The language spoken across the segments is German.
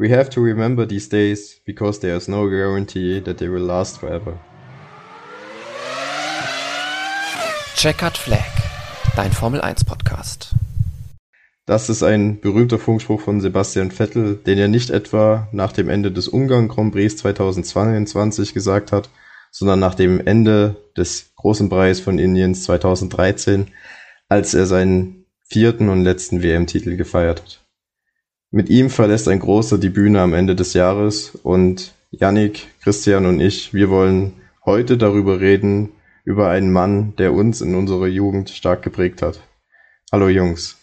We have to remember these days because there is no guarantee that they will last forever. Checkered Flag, dein Formel 1 Podcast. Das ist ein berühmter Funkspruch von Sebastian Vettel, den er nicht etwa nach dem Ende des Ungarn Grand Prix 2022 gesagt hat, sondern nach dem Ende des Großen Preis von Indiens 2013, als er seinen vierten und letzten WM-Titel gefeiert hat. Mit ihm verlässt ein Großer die Bühne am Ende des Jahres und Yannick, Christian und ich, wir wollen heute darüber reden, über einen Mann, der uns in unserer Jugend stark geprägt hat. Hallo Jungs.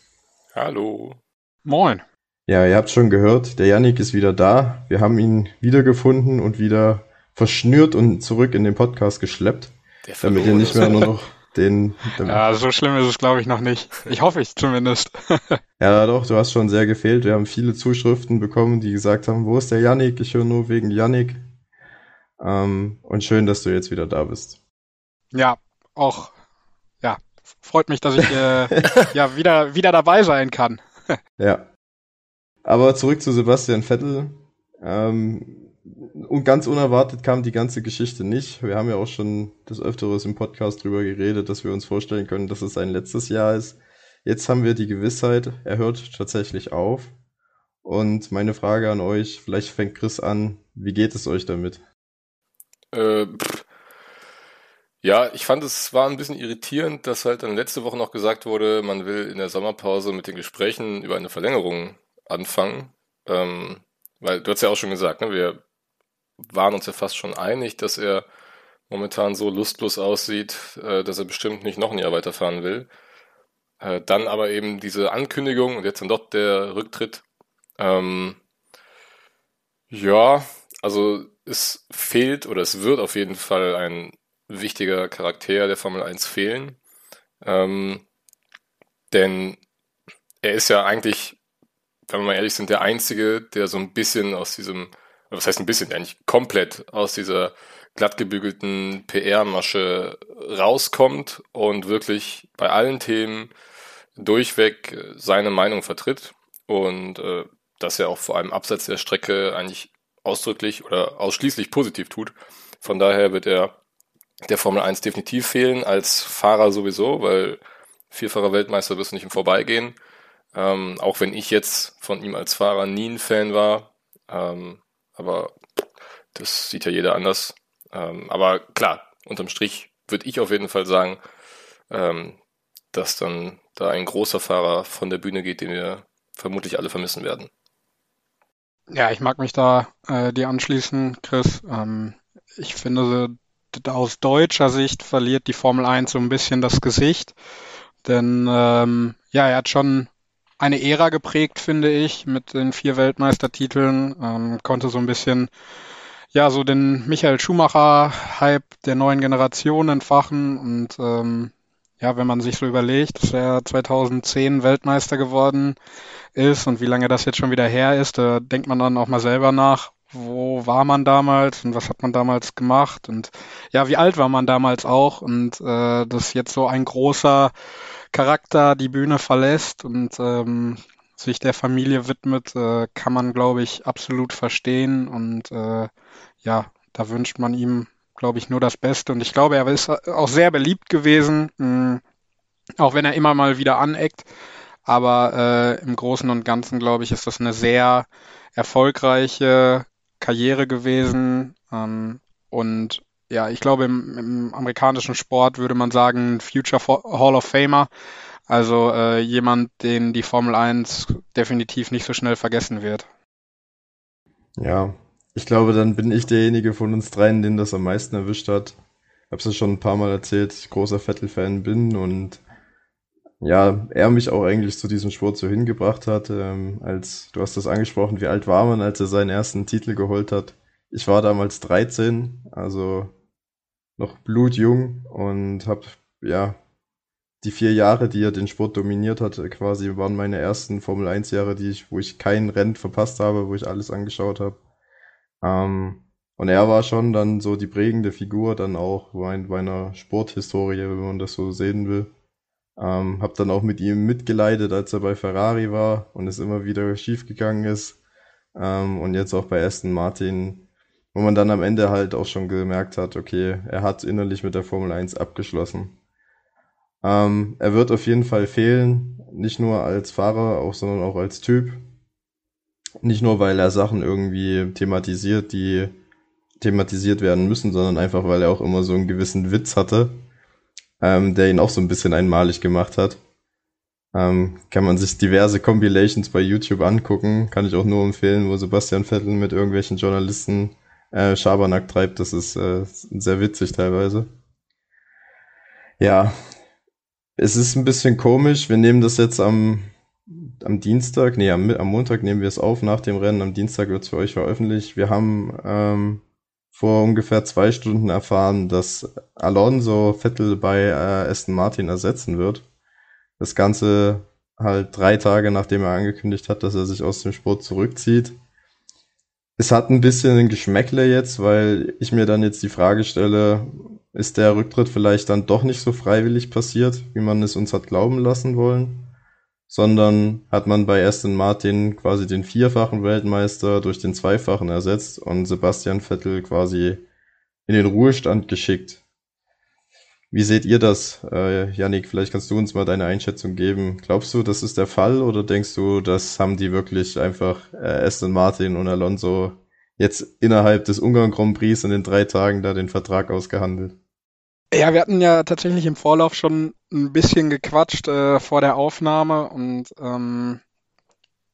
Hallo. Moin. Ja, ihr habt schon gehört, der Yannick ist wieder da. Wir haben ihn wiedergefunden und wieder verschnürt und zurück in den Podcast geschleppt, damit ihr nicht mehr nur noch den, ja, so schlimm ist es, glaube ich, noch nicht. Ich hoffe ich zumindest. ja, doch, du hast schon sehr gefehlt. Wir haben viele Zuschriften bekommen, die gesagt haben, wo ist der Yannick? Ich höre nur wegen Yannick. Ähm, und schön, dass du jetzt wieder da bist. Ja, auch, ja, freut mich, dass ich äh, ja wieder, wieder dabei sein kann. ja. Aber zurück zu Sebastian Vettel. Ähm, und ganz unerwartet kam die ganze Geschichte nicht. Wir haben ja auch schon des Öfteres im Podcast drüber geredet, dass wir uns vorstellen können, dass es sein letztes Jahr ist. Jetzt haben wir die Gewissheit, er hört tatsächlich auf. Und meine Frage an euch, vielleicht fängt Chris an, wie geht es euch damit? Äh, ja, ich fand es war ein bisschen irritierend, dass halt dann letzte Woche noch gesagt wurde, man will in der Sommerpause mit den Gesprächen über eine Verlängerung anfangen. Ähm, weil du hast ja auch schon gesagt, ne, wir waren uns ja fast schon einig, dass er momentan so lustlos aussieht, äh, dass er bestimmt nicht noch ein Jahr weiterfahren will. Äh, dann aber eben diese Ankündigung und jetzt dann doch der Rücktritt. Ähm, ja, also es fehlt oder es wird auf jeden Fall ein wichtiger Charakter der Formel 1 fehlen. Ähm, denn er ist ja eigentlich, wenn wir mal ehrlich sind, der Einzige, der so ein bisschen aus diesem was heißt ein bisschen, eigentlich komplett aus dieser glattgebügelten PR-Masche rauskommt und wirklich bei allen Themen durchweg seine Meinung vertritt und äh, dass er auch vor allem abseits der Strecke eigentlich ausdrücklich oder ausschließlich positiv tut. Von daher wird er der Formel 1 definitiv fehlen, als Fahrer sowieso, weil vierfacher Weltmeister wirst du nicht im Vorbeigehen. Ähm, auch wenn ich jetzt von ihm als Fahrer nie ein Fan war, ähm, aber das sieht ja jeder anders. Ähm, aber klar, unterm Strich würde ich auf jeden Fall sagen, ähm, dass dann da ein großer Fahrer von der Bühne geht, den wir vermutlich alle vermissen werden. Ja, ich mag mich da äh, dir anschließen, Chris. Ähm, ich finde, aus deutscher Sicht verliert die Formel 1 so ein bisschen das Gesicht. Denn ähm, ja, er hat schon eine Ära geprägt, finde ich, mit den vier Weltmeistertiteln. Ähm, konnte so ein bisschen, ja, so den Michael Schumacher-Hype der neuen Generation entfachen. Und ähm, ja, wenn man sich so überlegt, dass er 2010 Weltmeister geworden ist und wie lange das jetzt schon wieder her ist, da denkt man dann auch mal selber nach, wo war man damals und was hat man damals gemacht und ja, wie alt war man damals auch und äh, dass jetzt so ein großer Charakter die Bühne verlässt und ähm, sich der Familie widmet, äh, kann man, glaube ich, absolut verstehen. Und äh, ja, da wünscht man ihm, glaube ich, nur das Beste. Und ich glaube, er ist auch sehr beliebt gewesen, mh, auch wenn er immer mal wieder aneckt. Aber äh, im Großen und Ganzen, glaube ich, ist das eine sehr erfolgreiche Karriere gewesen. Ähm, und ja, ich glaube, im, im, amerikanischen Sport würde man sagen, Future Hall of Famer. Also äh, jemand, den die Formel 1 definitiv nicht so schnell vergessen wird. Ja, ich glaube, dann bin ich derjenige von uns dreien, den das am meisten erwischt hat. Ich habe es ja schon ein paar Mal erzählt, ich großer Vettel-Fan bin und ja, er mich auch eigentlich zu diesem Sport so hingebracht hat. Ähm, als du hast das angesprochen, wie alt war man, als er seinen ersten Titel geholt hat? Ich war damals 13, also noch blutjung und habe ja die vier Jahre, die er den Sport dominiert hat, quasi waren meine ersten Formel 1 Jahre, die ich, wo ich kein Rennen verpasst habe, wo ich alles angeschaut habe. Ähm, und er war schon dann so die prägende Figur dann auch meiner Sporthistorie, wenn man das so sehen will. Ähm, hab dann auch mit ihm mitgeleitet, als er bei Ferrari war und es immer wieder schief gegangen ist. ähm, und jetzt auch bei Aston Martin, wo man dann am Ende halt auch schon gemerkt hat, okay, er hat innerlich mit der Formel 1 abgeschlossen. Ähm, er wird auf jeden Fall fehlen, nicht nur als Fahrer, auch, sondern auch als Typ. Nicht nur, weil er Sachen irgendwie thematisiert, die thematisiert werden müssen, sondern einfach, weil er auch immer so einen gewissen Witz hatte, ähm, der ihn auch so ein bisschen einmalig gemacht hat. Ähm, kann man sich diverse Compilations bei YouTube angucken. Kann ich auch nur empfehlen, wo Sebastian Vettel mit irgendwelchen Journalisten äh, Schabernack treibt. Das ist äh, sehr witzig teilweise. Ja, es ist ein bisschen komisch. Wir nehmen das jetzt am, am Dienstag, nee, am, am Montag nehmen wir es auf nach dem Rennen. Am Dienstag wird es für euch veröffentlicht. Wir haben ähm, vor ungefähr zwei Stunden erfahren, dass Alonso Vettel bei äh, Aston Martin ersetzen wird. Das Ganze halt drei Tage nachdem er angekündigt hat, dass er sich aus dem Sport zurückzieht. Es hat ein bisschen ein Geschmäckle jetzt, weil ich mir dann jetzt die Frage stelle, ist der Rücktritt vielleicht dann doch nicht so freiwillig passiert, wie man es uns hat glauben lassen wollen, sondern hat man bei Aston Martin quasi den vierfachen Weltmeister durch den zweifachen ersetzt und Sebastian Vettel quasi in den Ruhestand geschickt. Wie seht ihr das, äh, Yannick? Vielleicht kannst du uns mal deine Einschätzung geben. Glaubst du, das ist der Fall oder denkst du, das haben die wirklich einfach äh, Aston Martin und Alonso jetzt innerhalb des Ungarn Grand Prix in den drei Tagen da den Vertrag ausgehandelt? Ja, wir hatten ja tatsächlich im Vorlauf schon ein bisschen gequatscht äh, vor der Aufnahme und ähm,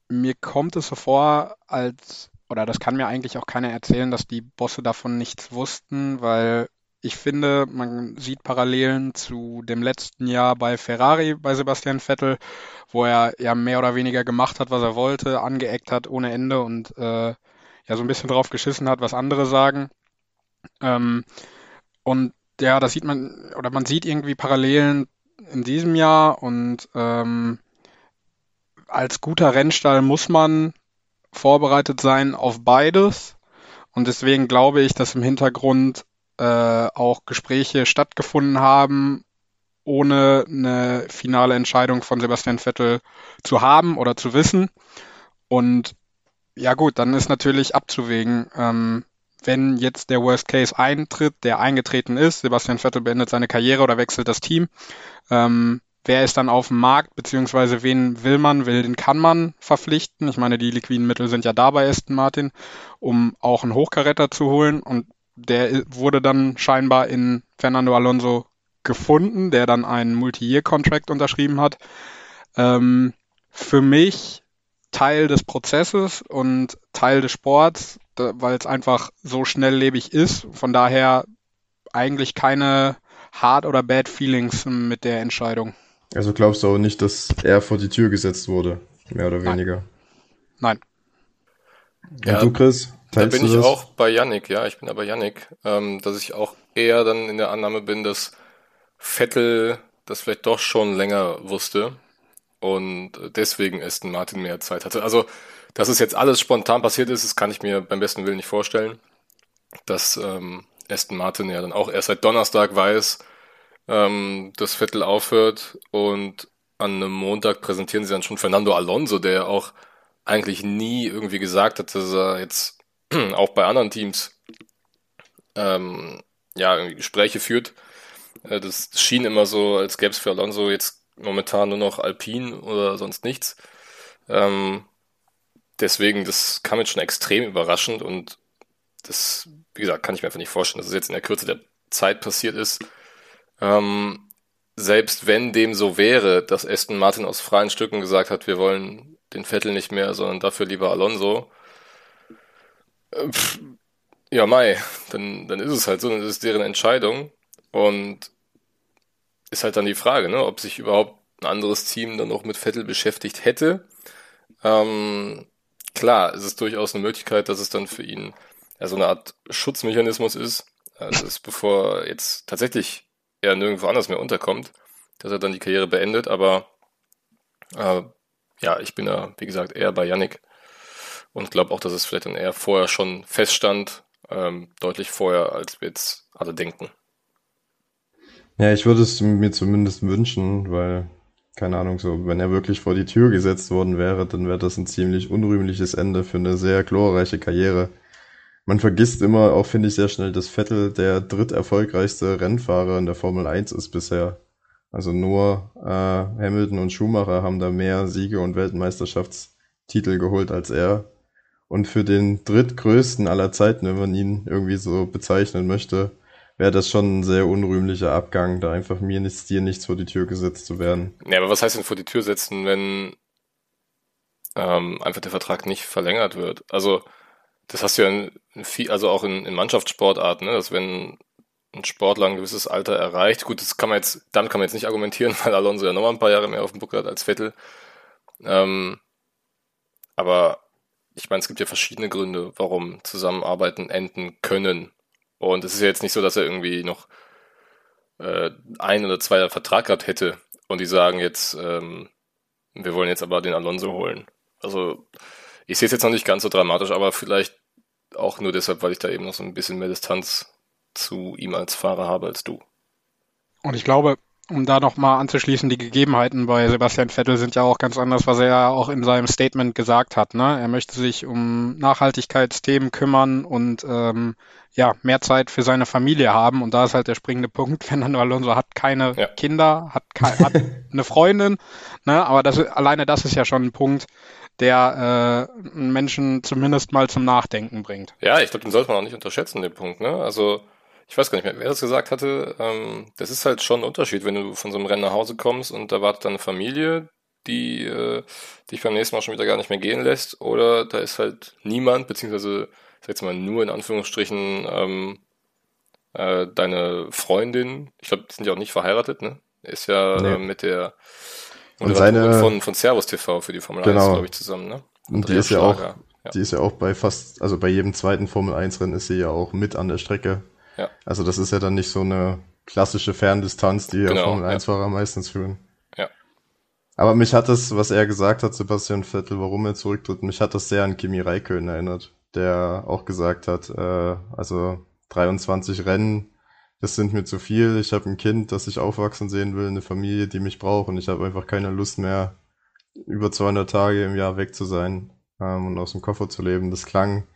mir kommt es so vor, als, oder das kann mir eigentlich auch keiner erzählen, dass die Bosse davon nichts wussten, weil ich finde, man sieht Parallelen zu dem letzten Jahr bei Ferrari, bei Sebastian Vettel, wo er ja mehr oder weniger gemacht hat, was er wollte, angeeckt hat ohne Ende und äh, ja so ein bisschen drauf geschissen hat, was andere sagen. Ähm, und ja, da sieht man, oder man sieht irgendwie Parallelen in diesem Jahr und ähm, als guter Rennstall muss man vorbereitet sein auf beides. Und deswegen glaube ich, dass im Hintergrund äh, auch Gespräche stattgefunden haben, ohne eine finale Entscheidung von Sebastian Vettel zu haben oder zu wissen. Und ja gut, dann ist natürlich abzuwägen, ähm, wenn jetzt der Worst Case eintritt, der eingetreten ist, Sebastian Vettel beendet seine Karriere oder wechselt das Team, ähm, wer ist dann auf dem Markt, beziehungsweise wen will man, will, den kann man verpflichten. Ich meine, die liquiden Mittel sind ja da bei Aston Martin, um auch einen Hochkaräter zu holen und der wurde dann scheinbar in Fernando Alonso gefunden, der dann einen Multi-Year-Contract unterschrieben hat. Ähm, für mich Teil des Prozesses und Teil des Sports, weil es einfach so schnelllebig ist. Von daher eigentlich keine Hard- oder Bad Feelings mit der Entscheidung. Also glaubst du auch nicht, dass er vor die Tür gesetzt wurde, mehr oder weniger? Nein. Nein. Ja, Und du, Chris? Da bin ich das? auch bei Yannick, ja, ich bin aber Yannick, ähm, dass ich auch eher dann in der Annahme bin, dass Vettel das vielleicht doch schon länger wusste und deswegen Aston Martin mehr Zeit hatte. Also, dass es jetzt alles spontan passiert ist, das kann ich mir beim besten Willen nicht vorstellen. Dass ähm, Aston Martin ja dann auch erst seit Donnerstag weiß, ähm, dass Vettel aufhört und an einem Montag präsentieren sie dann schon Fernando Alonso, der auch eigentlich nie irgendwie gesagt hat, dass er jetzt auch bei anderen Teams ähm, ja, Gespräche führt. Äh, das schien immer so, als gäbe es für Alonso jetzt momentan nur noch Alpine oder sonst nichts. Ähm, deswegen, das kam jetzt schon extrem überraschend und das, wie gesagt, kann ich mir einfach nicht vorstellen, dass es jetzt in der Kürze der Zeit passiert ist. Ähm, selbst wenn dem so wäre, dass Aston Martin aus freien Stücken gesagt hat, wir wollen den Vettel nicht mehr, sondern dafür lieber Alonso, ja, Mai, dann, dann ist es halt so, dann ist es deren Entscheidung. Und ist halt dann die Frage, ne, ob sich überhaupt ein anderes Team dann noch mit Vettel beschäftigt hätte. Ähm, klar, es ist durchaus eine Möglichkeit, dass es dann für ihn ja, so eine Art Schutzmechanismus ist, dass bevor jetzt tatsächlich er nirgendwo anders mehr unterkommt, dass er dann die Karriere beendet. Aber äh, ja, ich bin da, wie gesagt, eher bei Yannick und glaube auch, dass es vielleicht dann eher vorher schon feststand, ähm, deutlich vorher, als wir jetzt alle denken. Ja, ich würde es mir zumindest wünschen, weil keine Ahnung, so, wenn er wirklich vor die Tür gesetzt worden wäre, dann wäre das ein ziemlich unrühmliches Ende für eine sehr glorreiche Karriere. Man vergisst immer, auch finde ich sehr schnell, dass Vettel der dritterfolgreichste Rennfahrer in der Formel 1 ist bisher. Also nur äh, Hamilton und Schumacher haben da mehr Siege und Weltmeisterschaftstitel geholt als er. Und für den drittgrößten aller Zeiten, wenn man ihn irgendwie so bezeichnen möchte, wäre das schon ein sehr unrühmlicher Abgang, da einfach mir nichts, dir nichts vor die Tür gesetzt zu werden. Ja, aber was heißt denn vor die Tür setzen, wenn ähm, einfach der Vertrag nicht verlängert wird? Also das hast du ja in, also auch in, in Mannschaftssportarten, ne? dass wenn ein Sportler ein gewisses Alter erreicht, gut, das kann man jetzt, damit kann man jetzt nicht argumentieren, weil Alonso ja nochmal ein paar Jahre mehr auf dem Buckel hat als Vettel. Ähm, aber ich meine, es gibt ja verschiedene Gründe, warum Zusammenarbeiten enden können. Und es ist ja jetzt nicht so, dass er irgendwie noch äh, ein oder zwei Vertrag gehabt hätte und die sagen jetzt, ähm, wir wollen jetzt aber den Alonso holen. Also ich sehe es jetzt noch nicht ganz so dramatisch, aber vielleicht auch nur deshalb, weil ich da eben noch so ein bisschen mehr Distanz zu ihm als Fahrer habe als du. Und ich glaube, um da nochmal anzuschließen, die Gegebenheiten bei Sebastian Vettel sind ja auch ganz anders, was er ja auch in seinem Statement gesagt hat. Ne? Er möchte sich um Nachhaltigkeitsthemen kümmern und ähm, ja, mehr Zeit für seine Familie haben. Und da ist halt der springende Punkt, Fernando Alonso hat keine ja. Kinder, hat, ke hat eine Freundin, ne? aber das, alleine das ist ja schon ein Punkt, der äh, Menschen zumindest mal zum Nachdenken bringt. Ja, ich glaube, den sollte man auch nicht unterschätzen, den Punkt. Ne? Also ich weiß gar nicht mehr, wer das gesagt hatte. Ähm, das ist halt schon ein Unterschied, wenn du von so einem Rennen nach Hause kommst und da wartet deine Familie, die äh, dich beim nächsten Mal schon wieder gar nicht mehr gehen lässt, oder da ist halt niemand, beziehungsweise, sag jetzt mal, nur in Anführungsstrichen ähm, äh, deine Freundin, ich glaube, die sind ja auch nicht verheiratet, ne? Ist ja nee. äh, mit der und seine von, von Servus TV für die Formel genau. 1, glaube ich, zusammen, ne? Und die ist ja auch, ja. die ist ja auch bei fast, also bei jedem zweiten Formel 1 Rennen ist sie ja auch mit an der Strecke. Ja. Also das ist ja dann nicht so eine klassische Ferndistanz, die genau, ja Formel 1 Fahrer meistens führen. Ja. Aber mich hat das, was er gesagt hat, Sebastian Vettel, warum er zurücktritt, mich hat das sehr an Kimi Räikkönen erinnert, der auch gesagt hat, äh, also 23 Rennen, das sind mir zu viel. Ich habe ein Kind, das ich aufwachsen sehen will, eine Familie, die mich braucht und ich habe einfach keine Lust mehr, über 200 Tage im Jahr weg zu sein ähm, und aus dem Koffer zu leben. Das klang,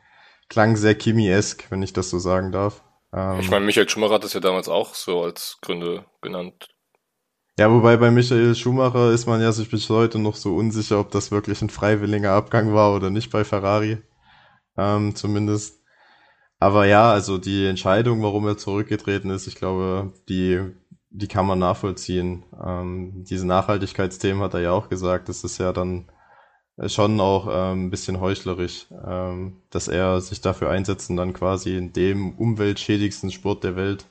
klang sehr Kimi-esk, wenn ich das so sagen darf. Ähm, ich meine, Michael Schumacher hat das ja damals auch so als Gründe genannt. Ja, wobei bei Michael Schumacher ist man ja sich bis heute noch so unsicher, ob das wirklich ein freiwilliger Abgang war oder nicht bei Ferrari. Ähm, zumindest. Aber ja, also die Entscheidung, warum er zurückgetreten ist, ich glaube, die, die kann man nachvollziehen. Ähm, diese Nachhaltigkeitsthemen hat er ja auch gesagt. Das ist ja dann schon auch ähm, ein bisschen heuchlerisch, ähm, dass er sich dafür einsetzt und dann quasi in dem umweltschädigsten Sport der Welt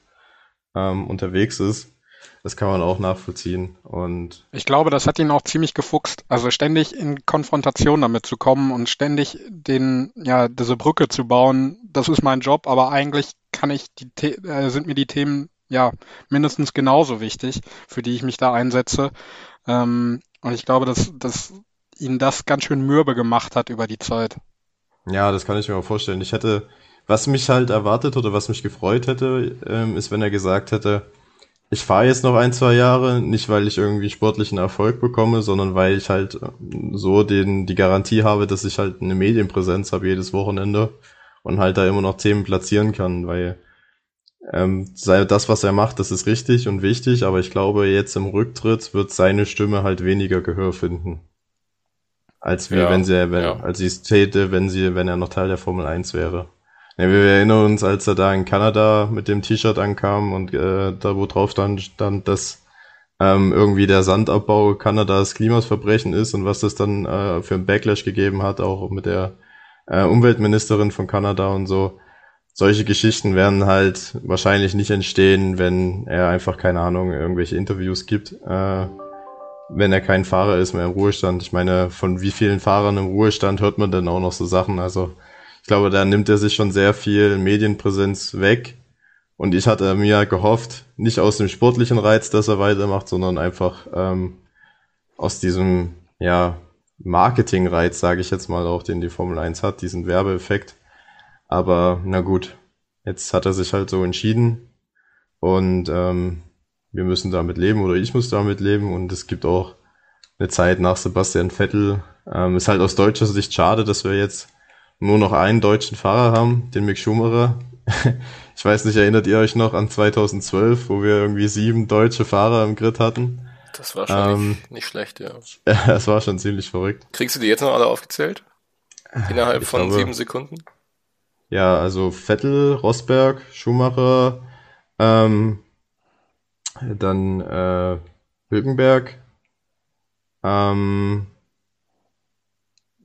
ähm, unterwegs ist. Das kann man auch nachvollziehen. Und ich glaube, das hat ihn auch ziemlich gefuchst. Also ständig in Konfrontation damit zu kommen und ständig den, ja, diese Brücke zu bauen, das ist mein Job, aber eigentlich kann ich die, äh, sind mir die Themen ja mindestens genauso wichtig, für die ich mich da einsetze. Ähm, und ich glaube, dass, dass ihn das ganz schön mürbe gemacht hat über die Zeit. Ja, das kann ich mir auch vorstellen. Ich hätte, was mich halt erwartet oder was mich gefreut hätte, ähm, ist, wenn er gesagt hätte, ich fahre jetzt noch ein, zwei Jahre, nicht weil ich irgendwie sportlichen Erfolg bekomme, sondern weil ich halt äh, so den, die Garantie habe, dass ich halt eine Medienpräsenz habe jedes Wochenende und halt da immer noch Themen platzieren kann, weil ähm, sei das, was er macht, das ist richtig und wichtig, aber ich glaube, jetzt im Rücktritt wird seine Stimme halt weniger Gehör finden als wie ja, wenn sie, wenn, ja. als sie es täte, wenn sie, wenn er noch Teil der Formel 1 wäre. Ja, wir erinnern uns, als er da in Kanada mit dem T-Shirt ankam und äh, da wo drauf stand, stand, dass ähm, irgendwie der Sandabbau Kanadas Klimasverbrechen ist und was das dann äh, für ein Backlash gegeben hat, auch mit der äh, Umweltministerin von Kanada und so. Solche Geschichten werden halt wahrscheinlich nicht entstehen, wenn er einfach, keine Ahnung, irgendwelche Interviews gibt. Äh, wenn er kein Fahrer ist mehr im Ruhestand. Ich meine, von wie vielen Fahrern im Ruhestand hört man denn auch noch so Sachen? Also ich glaube, da nimmt er sich schon sehr viel Medienpräsenz weg. Und ich hatte mir gehofft, nicht aus dem sportlichen Reiz, dass er weitermacht, sondern einfach ähm, aus diesem ja, Marketingreiz, sage ich jetzt mal auch, den die Formel 1 hat, diesen Werbeeffekt. Aber na gut, jetzt hat er sich halt so entschieden. Und ähm, wir müssen damit leben oder ich muss damit leben und es gibt auch eine Zeit nach Sebastian Vettel. Ähm, ist halt aus deutscher Sicht schade, dass wir jetzt nur noch einen deutschen Fahrer haben, den Mick Schumacher. ich weiß nicht, erinnert ihr euch noch an 2012, wo wir irgendwie sieben deutsche Fahrer im Grid hatten? Das war schon ähm, nicht, nicht, schlecht, ja. Ja, das war schon ziemlich verrückt. Kriegst du die jetzt noch alle aufgezählt? Innerhalb ich von glaube, sieben Sekunden? Ja, also Vettel, Rosberg, Schumacher, ähm, dann äh, Hülkenberg, ähm,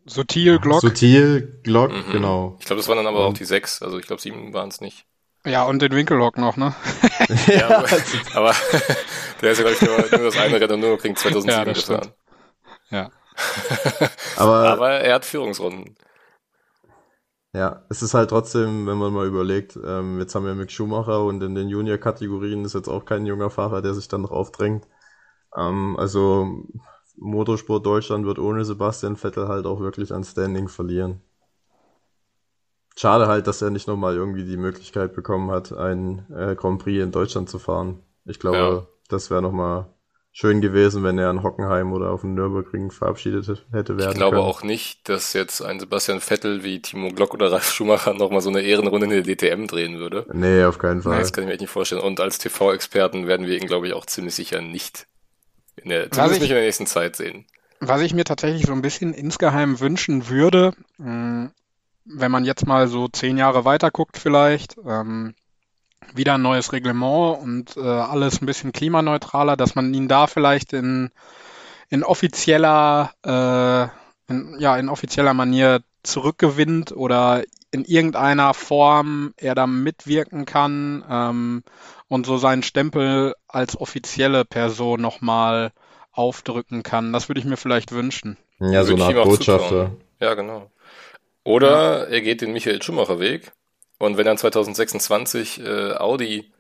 Sutil, Glock. Sutil, Glock, mhm. genau. Ich glaube, das waren dann aber auch die sechs, also ich glaube, sieben waren es nicht. Ja, und den Winkelhock noch, ne? ja, aber, aber der ist ja, glaube ich, nur, nur das eine Rennen nur Nürburgring 2007 ja, gefahren. Ja. aber, aber er hat Führungsrunden. Ja, es ist halt trotzdem, wenn man mal überlegt, ähm, jetzt haben wir Mick Schumacher und in den Junior-Kategorien ist jetzt auch kein junger Fahrer, der sich dann noch aufdrängt. Ähm, also Motorsport Deutschland wird ohne Sebastian Vettel halt auch wirklich an Standing verlieren. Schade halt, dass er nicht nochmal irgendwie die Möglichkeit bekommen hat, ein äh, Grand Prix in Deutschland zu fahren. Ich glaube, ja. das wäre nochmal schön gewesen, wenn er in Hockenheim oder auf dem Nürburgring verabschiedet hätte werden Ich glaube können. auch nicht, dass jetzt ein Sebastian Vettel wie Timo Glock oder Ralf Schumacher nochmal so eine Ehrenrunde in der DTM drehen würde. Nee, auf keinen Fall. Nee, das kann ich mir echt nicht vorstellen. Und als TV-Experten werden wir ihn, glaube ich, auch ziemlich sicher nicht in der, zumindest ich, nicht in der nächsten Zeit sehen. Was ich mir tatsächlich so ein bisschen insgeheim wünschen würde, hm, wenn man jetzt mal so zehn Jahre weiter guckt vielleicht, ähm, wieder ein neues Reglement und äh, alles ein bisschen klimaneutraler, dass man ihn da vielleicht in, in offizieller, äh, in, ja, in offizieller Manier zurückgewinnt oder in irgendeiner Form er da mitwirken kann ähm, und so seinen Stempel als offizielle Person nochmal aufdrücken kann. Das würde ich mir vielleicht wünschen. Ja, so eine Art Botschafter. Ja, genau. Oder er geht den Michael Schumacher Weg und wenn dann 2026 äh, Audi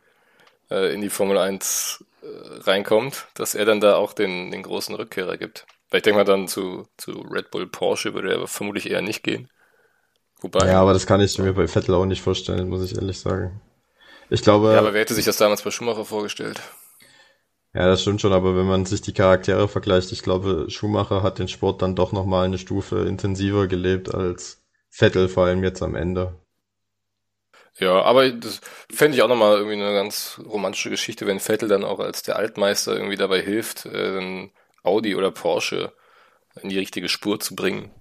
äh, in die Formel 1 äh, reinkommt, dass er dann da auch den, den großen Rückkehrer gibt. Weil ich denke mal dann zu, zu Red Bull Porsche würde er vermutlich eher nicht gehen. Wobei. Ja, aber das kann ich mir bei Vettel auch nicht vorstellen, muss ich ehrlich sagen. Ich glaube. Ja, aber wer hätte sich das damals bei Schumacher vorgestellt? Ja, das stimmt schon, aber wenn man sich die Charaktere vergleicht, ich glaube, Schumacher hat den Sport dann doch nochmal eine Stufe intensiver gelebt als Vettel, vor allem jetzt am Ende. Ja, aber das fände ich auch nochmal irgendwie eine ganz romantische Geschichte, wenn Vettel dann auch als der Altmeister irgendwie dabei hilft, äh, Audi oder Porsche in die richtige Spur zu bringen.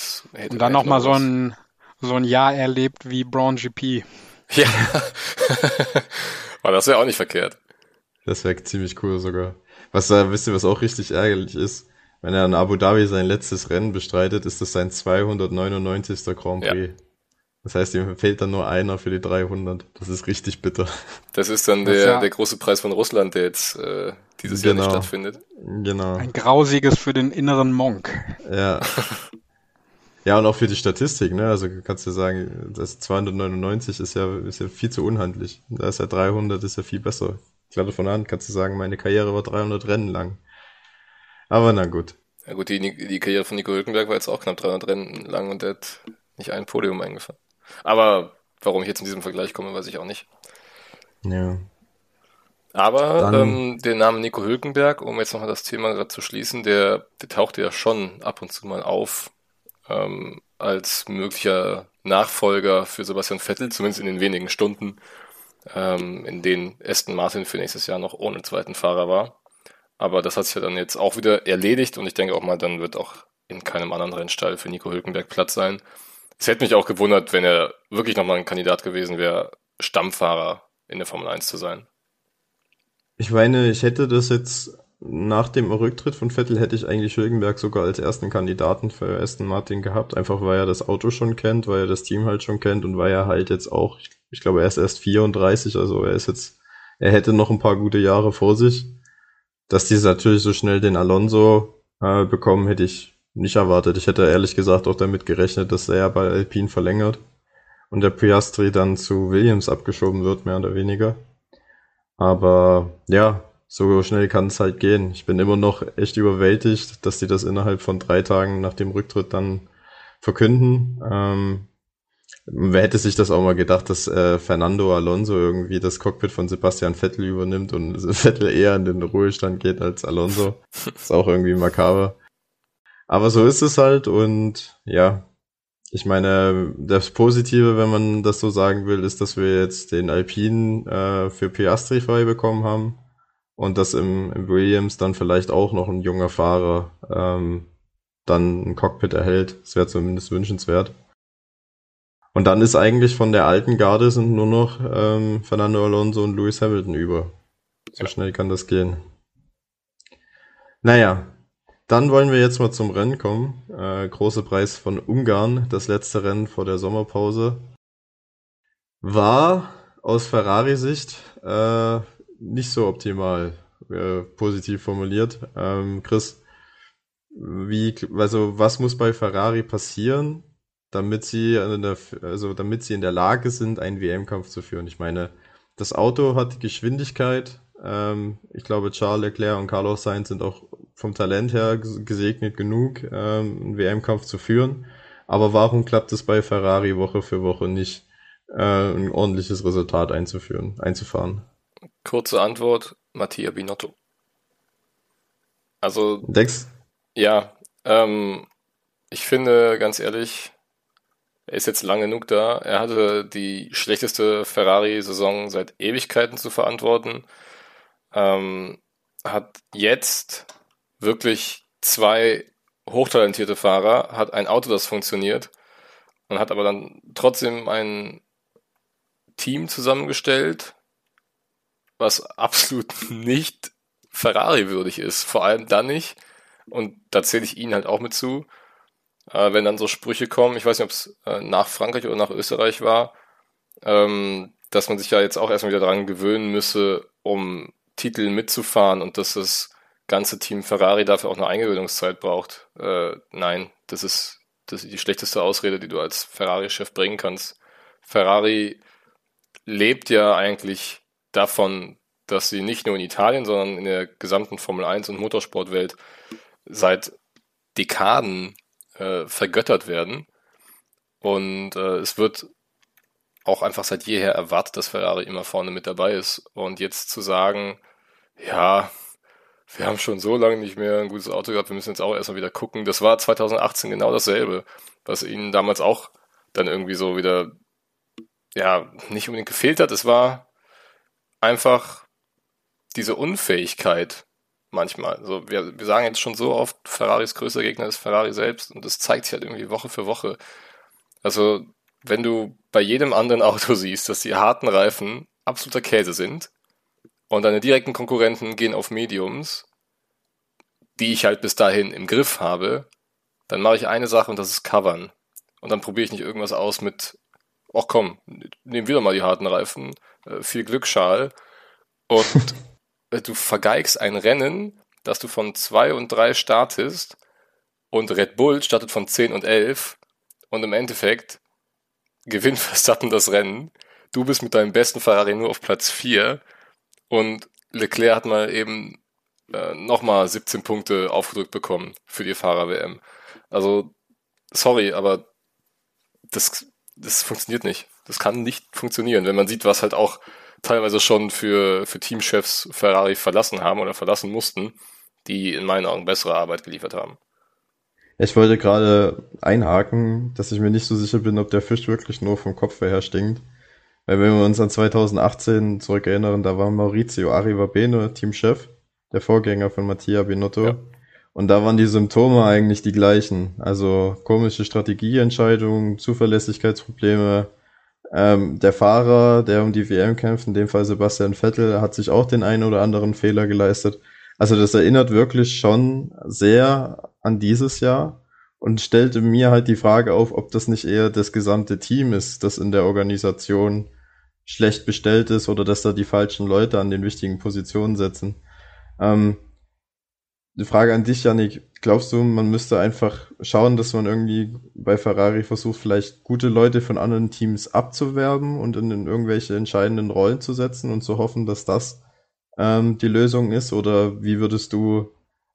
Das hätte Und dann nochmal so ein, so ein Jahr erlebt wie Braun GP. Ja. Aber das wäre auch nicht verkehrt. Das wäre ziemlich cool sogar. Was da, wisst ihr, was auch richtig ärgerlich ist? Wenn er in Abu Dhabi sein letztes Rennen bestreitet, ist das sein 299. Grand Prix. Ja. Das heißt, ihm fehlt dann nur einer für die 300. Das ist richtig bitter. Das ist dann der, ja der große Preis von Russland, der jetzt äh, dieses genau. Jahr nicht genau. stattfindet. Genau. Ein grausiges für den inneren Monk. Ja. Ja, und auch für die Statistik, ne? Also kannst du sagen, das 299 ist ja, ist ja viel zu unhandlich. Da ist ja 300, ist ja viel besser. Gerade von Hand kannst du sagen, meine Karriere war 300 Rennen lang. Aber na gut. Ja gut, die, die Karriere von Nico Hülkenberg war jetzt auch knapp 300 Rennen lang und der hat nicht ein Podium eingefahren. Aber warum ich jetzt in diesem Vergleich komme, weiß ich auch nicht. Ja. Aber ähm, der Name Nico Hülkenberg, um jetzt nochmal das Thema gerade zu schließen, der, der tauchte ja schon ab und zu mal auf ähm, als möglicher Nachfolger für Sebastian Vettel, zumindest in den wenigen Stunden, ähm, in denen Aston Martin für nächstes Jahr noch ohne zweiten Fahrer war. Aber das hat sich ja dann jetzt auch wieder erledigt und ich denke auch mal, dann wird auch in keinem anderen Rennstall für Nico Hülkenberg Platz sein. Es hätte mich auch gewundert, wenn er wirklich nochmal ein Kandidat gewesen wäre, Stammfahrer in der Formel 1 zu sein. Ich meine, ich hätte das jetzt nach dem Rücktritt von Vettel hätte ich eigentlich Hülkenberg sogar als ersten Kandidaten für Aston Martin gehabt, einfach weil er das Auto schon kennt, weil er das Team halt schon kennt und weil er halt jetzt auch, ich, ich glaube, er ist erst 34, also er ist jetzt, er hätte noch ein paar gute Jahre vor sich. Dass die natürlich so schnell den Alonso äh, bekommen, hätte ich nicht erwartet. Ich hätte ehrlich gesagt auch damit gerechnet, dass er bei Alpine verlängert und der Piastri dann zu Williams abgeschoben wird, mehr oder weniger. Aber ja, so schnell kann es halt gehen. Ich bin immer noch echt überwältigt, dass die das innerhalb von drei Tagen nach dem Rücktritt dann verkünden. Ähm, Wer hätte sich das auch mal gedacht, dass äh, Fernando Alonso irgendwie das Cockpit von Sebastian Vettel übernimmt und Vettel eher in den Ruhestand geht als Alonso. ist auch irgendwie makaber. Aber so ist es halt und ja, ich meine, das Positive, wenn man das so sagen will, ist, dass wir jetzt den Alpine äh, für Piastri frei bekommen haben und dass im, im Williams dann vielleicht auch noch ein junger Fahrer ähm, dann ein Cockpit erhält. Das wäre zumindest wünschenswert. Und dann ist eigentlich von der alten Garde sind nur noch ähm, Fernando Alonso und Lewis Hamilton über. So schnell kann das gehen. Naja, dann wollen wir jetzt mal zum Rennen kommen. Äh, große Preis von Ungarn, das letzte Rennen vor der Sommerpause. War aus Ferrari-Sicht äh, nicht so optimal, äh, positiv formuliert. Ähm, Chris, wie, also was muss bei Ferrari passieren, damit sie, der, also damit sie in der Lage sind, einen WM-Kampf zu führen? Ich meine, das Auto hat die Geschwindigkeit. Ähm, ich glaube, Charles Leclerc und Carlos Sainz sind auch vom Talent her gesegnet genug, ähm, einen WM-Kampf zu führen. Aber warum klappt es bei Ferrari Woche für Woche nicht, äh, ein ordentliches Resultat einzuführen, einzufahren? Kurze Antwort, Mattia Binotto. Also. Dex? Ja, ähm, ich finde, ganz ehrlich, er ist jetzt lang genug da. Er hatte die schlechteste Ferrari-Saison seit Ewigkeiten zu verantworten. Ähm, hat jetzt wirklich zwei hochtalentierte Fahrer, hat ein Auto, das funktioniert und hat aber dann trotzdem ein Team zusammengestellt, was absolut nicht Ferrari-würdig ist. Vor allem dann nicht, und da zähle ich ihn halt auch mit zu, äh, wenn dann so Sprüche kommen, ich weiß nicht, ob es äh, nach Frankreich oder nach Österreich war, ähm, dass man sich ja jetzt auch erstmal wieder daran gewöhnen müsse, um Titel mitzufahren und dass es ganze Team Ferrari dafür auch eine Eingewöhnungszeit braucht. Äh, nein, das ist, das ist die schlechteste Ausrede, die du als Ferrari-Chef bringen kannst. Ferrari lebt ja eigentlich davon, dass sie nicht nur in Italien, sondern in der gesamten Formel 1 und Motorsportwelt seit Dekaden äh, vergöttert werden. Und äh, es wird auch einfach seit jeher erwartet, dass Ferrari immer vorne mit dabei ist. Und jetzt zu sagen, ja, wir haben schon so lange nicht mehr ein gutes Auto gehabt, wir müssen jetzt auch erstmal wieder gucken. Das war 2018 genau dasselbe, was ihnen damals auch dann irgendwie so wieder, ja, nicht unbedingt gefehlt hat. Es war einfach diese Unfähigkeit manchmal. Also wir, wir sagen jetzt schon so oft, Ferraris größter Gegner ist Ferrari selbst und das zeigt sich halt irgendwie Woche für Woche. Also wenn du bei jedem anderen Auto siehst, dass die harten Reifen absoluter Käse sind und deine direkten Konkurrenten gehen auf Mediums, die ich halt bis dahin im Griff habe, dann mache ich eine Sache und das ist Covern. Und dann probiere ich nicht irgendwas aus mit, ach komm, nehmen wir doch mal die harten Reifen, äh, viel Glück, Schal. Und äh, du vergeigst ein Rennen, dass du von zwei und drei startest und Red Bull startet von zehn und elf und im Endeffekt gewinnt Verstappen das Rennen. Du bist mit deinem besten Ferrari nur auf Platz vier und Leclerc hat mal eben äh, nochmal 17 Punkte aufgedrückt bekommen für die Fahrer-WM. Also, sorry, aber das, das funktioniert nicht. Das kann nicht funktionieren, wenn man sieht, was halt auch teilweise schon für, für Teamchefs Ferrari verlassen haben oder verlassen mussten, die in meinen Augen bessere Arbeit geliefert haben. Ich wollte gerade einhaken, dass ich mir nicht so sicher bin, ob der Fisch wirklich nur vom Kopf her stinkt. Weil wenn wir uns an 2018 zurückerinnern, da war Maurizio Arrivabene Teamchef, der Vorgänger von Mattia Binotto. Ja. Und da waren die Symptome eigentlich die gleichen. Also komische Strategieentscheidungen, Zuverlässigkeitsprobleme. Ähm, der Fahrer, der um die WM kämpft, in dem Fall Sebastian Vettel, hat sich auch den einen oder anderen Fehler geleistet. Also das erinnert wirklich schon sehr an dieses Jahr und stellte mir halt die Frage auf, ob das nicht eher das gesamte Team ist, das in der Organisation schlecht bestellt ist oder dass da die falschen Leute an den wichtigen Positionen sitzen. Ähm, die Frage an dich, Janik, glaubst du, man müsste einfach schauen, dass man irgendwie bei Ferrari versucht, vielleicht gute Leute von anderen Teams abzuwerben und in, in irgendwelche entscheidenden Rollen zu setzen und zu hoffen, dass das ähm, die Lösung ist? Oder wie würdest du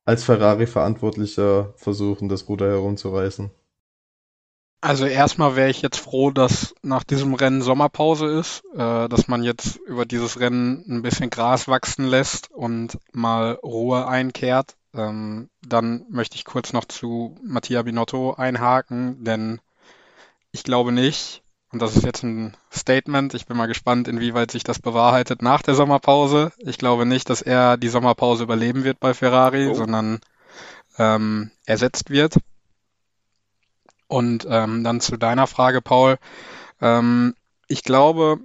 als Ferrari-Verantwortlicher versuchen, das Ruder herumzureißen? Also erstmal wäre ich jetzt froh, dass nach diesem Rennen Sommerpause ist, äh, dass man jetzt über dieses Rennen ein bisschen Gras wachsen lässt und mal Ruhe einkehrt. Ähm, dann möchte ich kurz noch zu Mattia Binotto einhaken, denn ich glaube nicht, und das ist jetzt ein Statement, ich bin mal gespannt, inwieweit sich das bewahrheitet nach der Sommerpause. Ich glaube nicht, dass er die Sommerpause überleben wird bei Ferrari, oh. sondern ähm, ersetzt wird. Und ähm, dann zu deiner Frage, Paul. Ähm, ich glaube,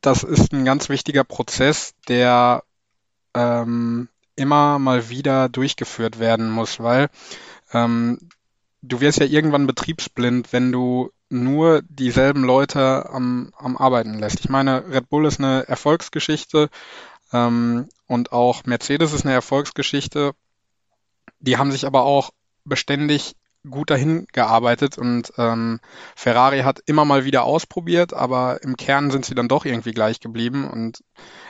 das ist ein ganz wichtiger Prozess, der ähm, immer mal wieder durchgeführt werden muss, weil ähm, du wirst ja irgendwann betriebsblind, wenn du nur dieselben Leute am, am Arbeiten lässt. Ich meine, Red Bull ist eine Erfolgsgeschichte ähm, und auch Mercedes ist eine Erfolgsgeschichte. Die haben sich aber auch beständig gut dahin gearbeitet und ähm, Ferrari hat immer mal wieder ausprobiert, aber im Kern sind sie dann doch irgendwie gleich geblieben und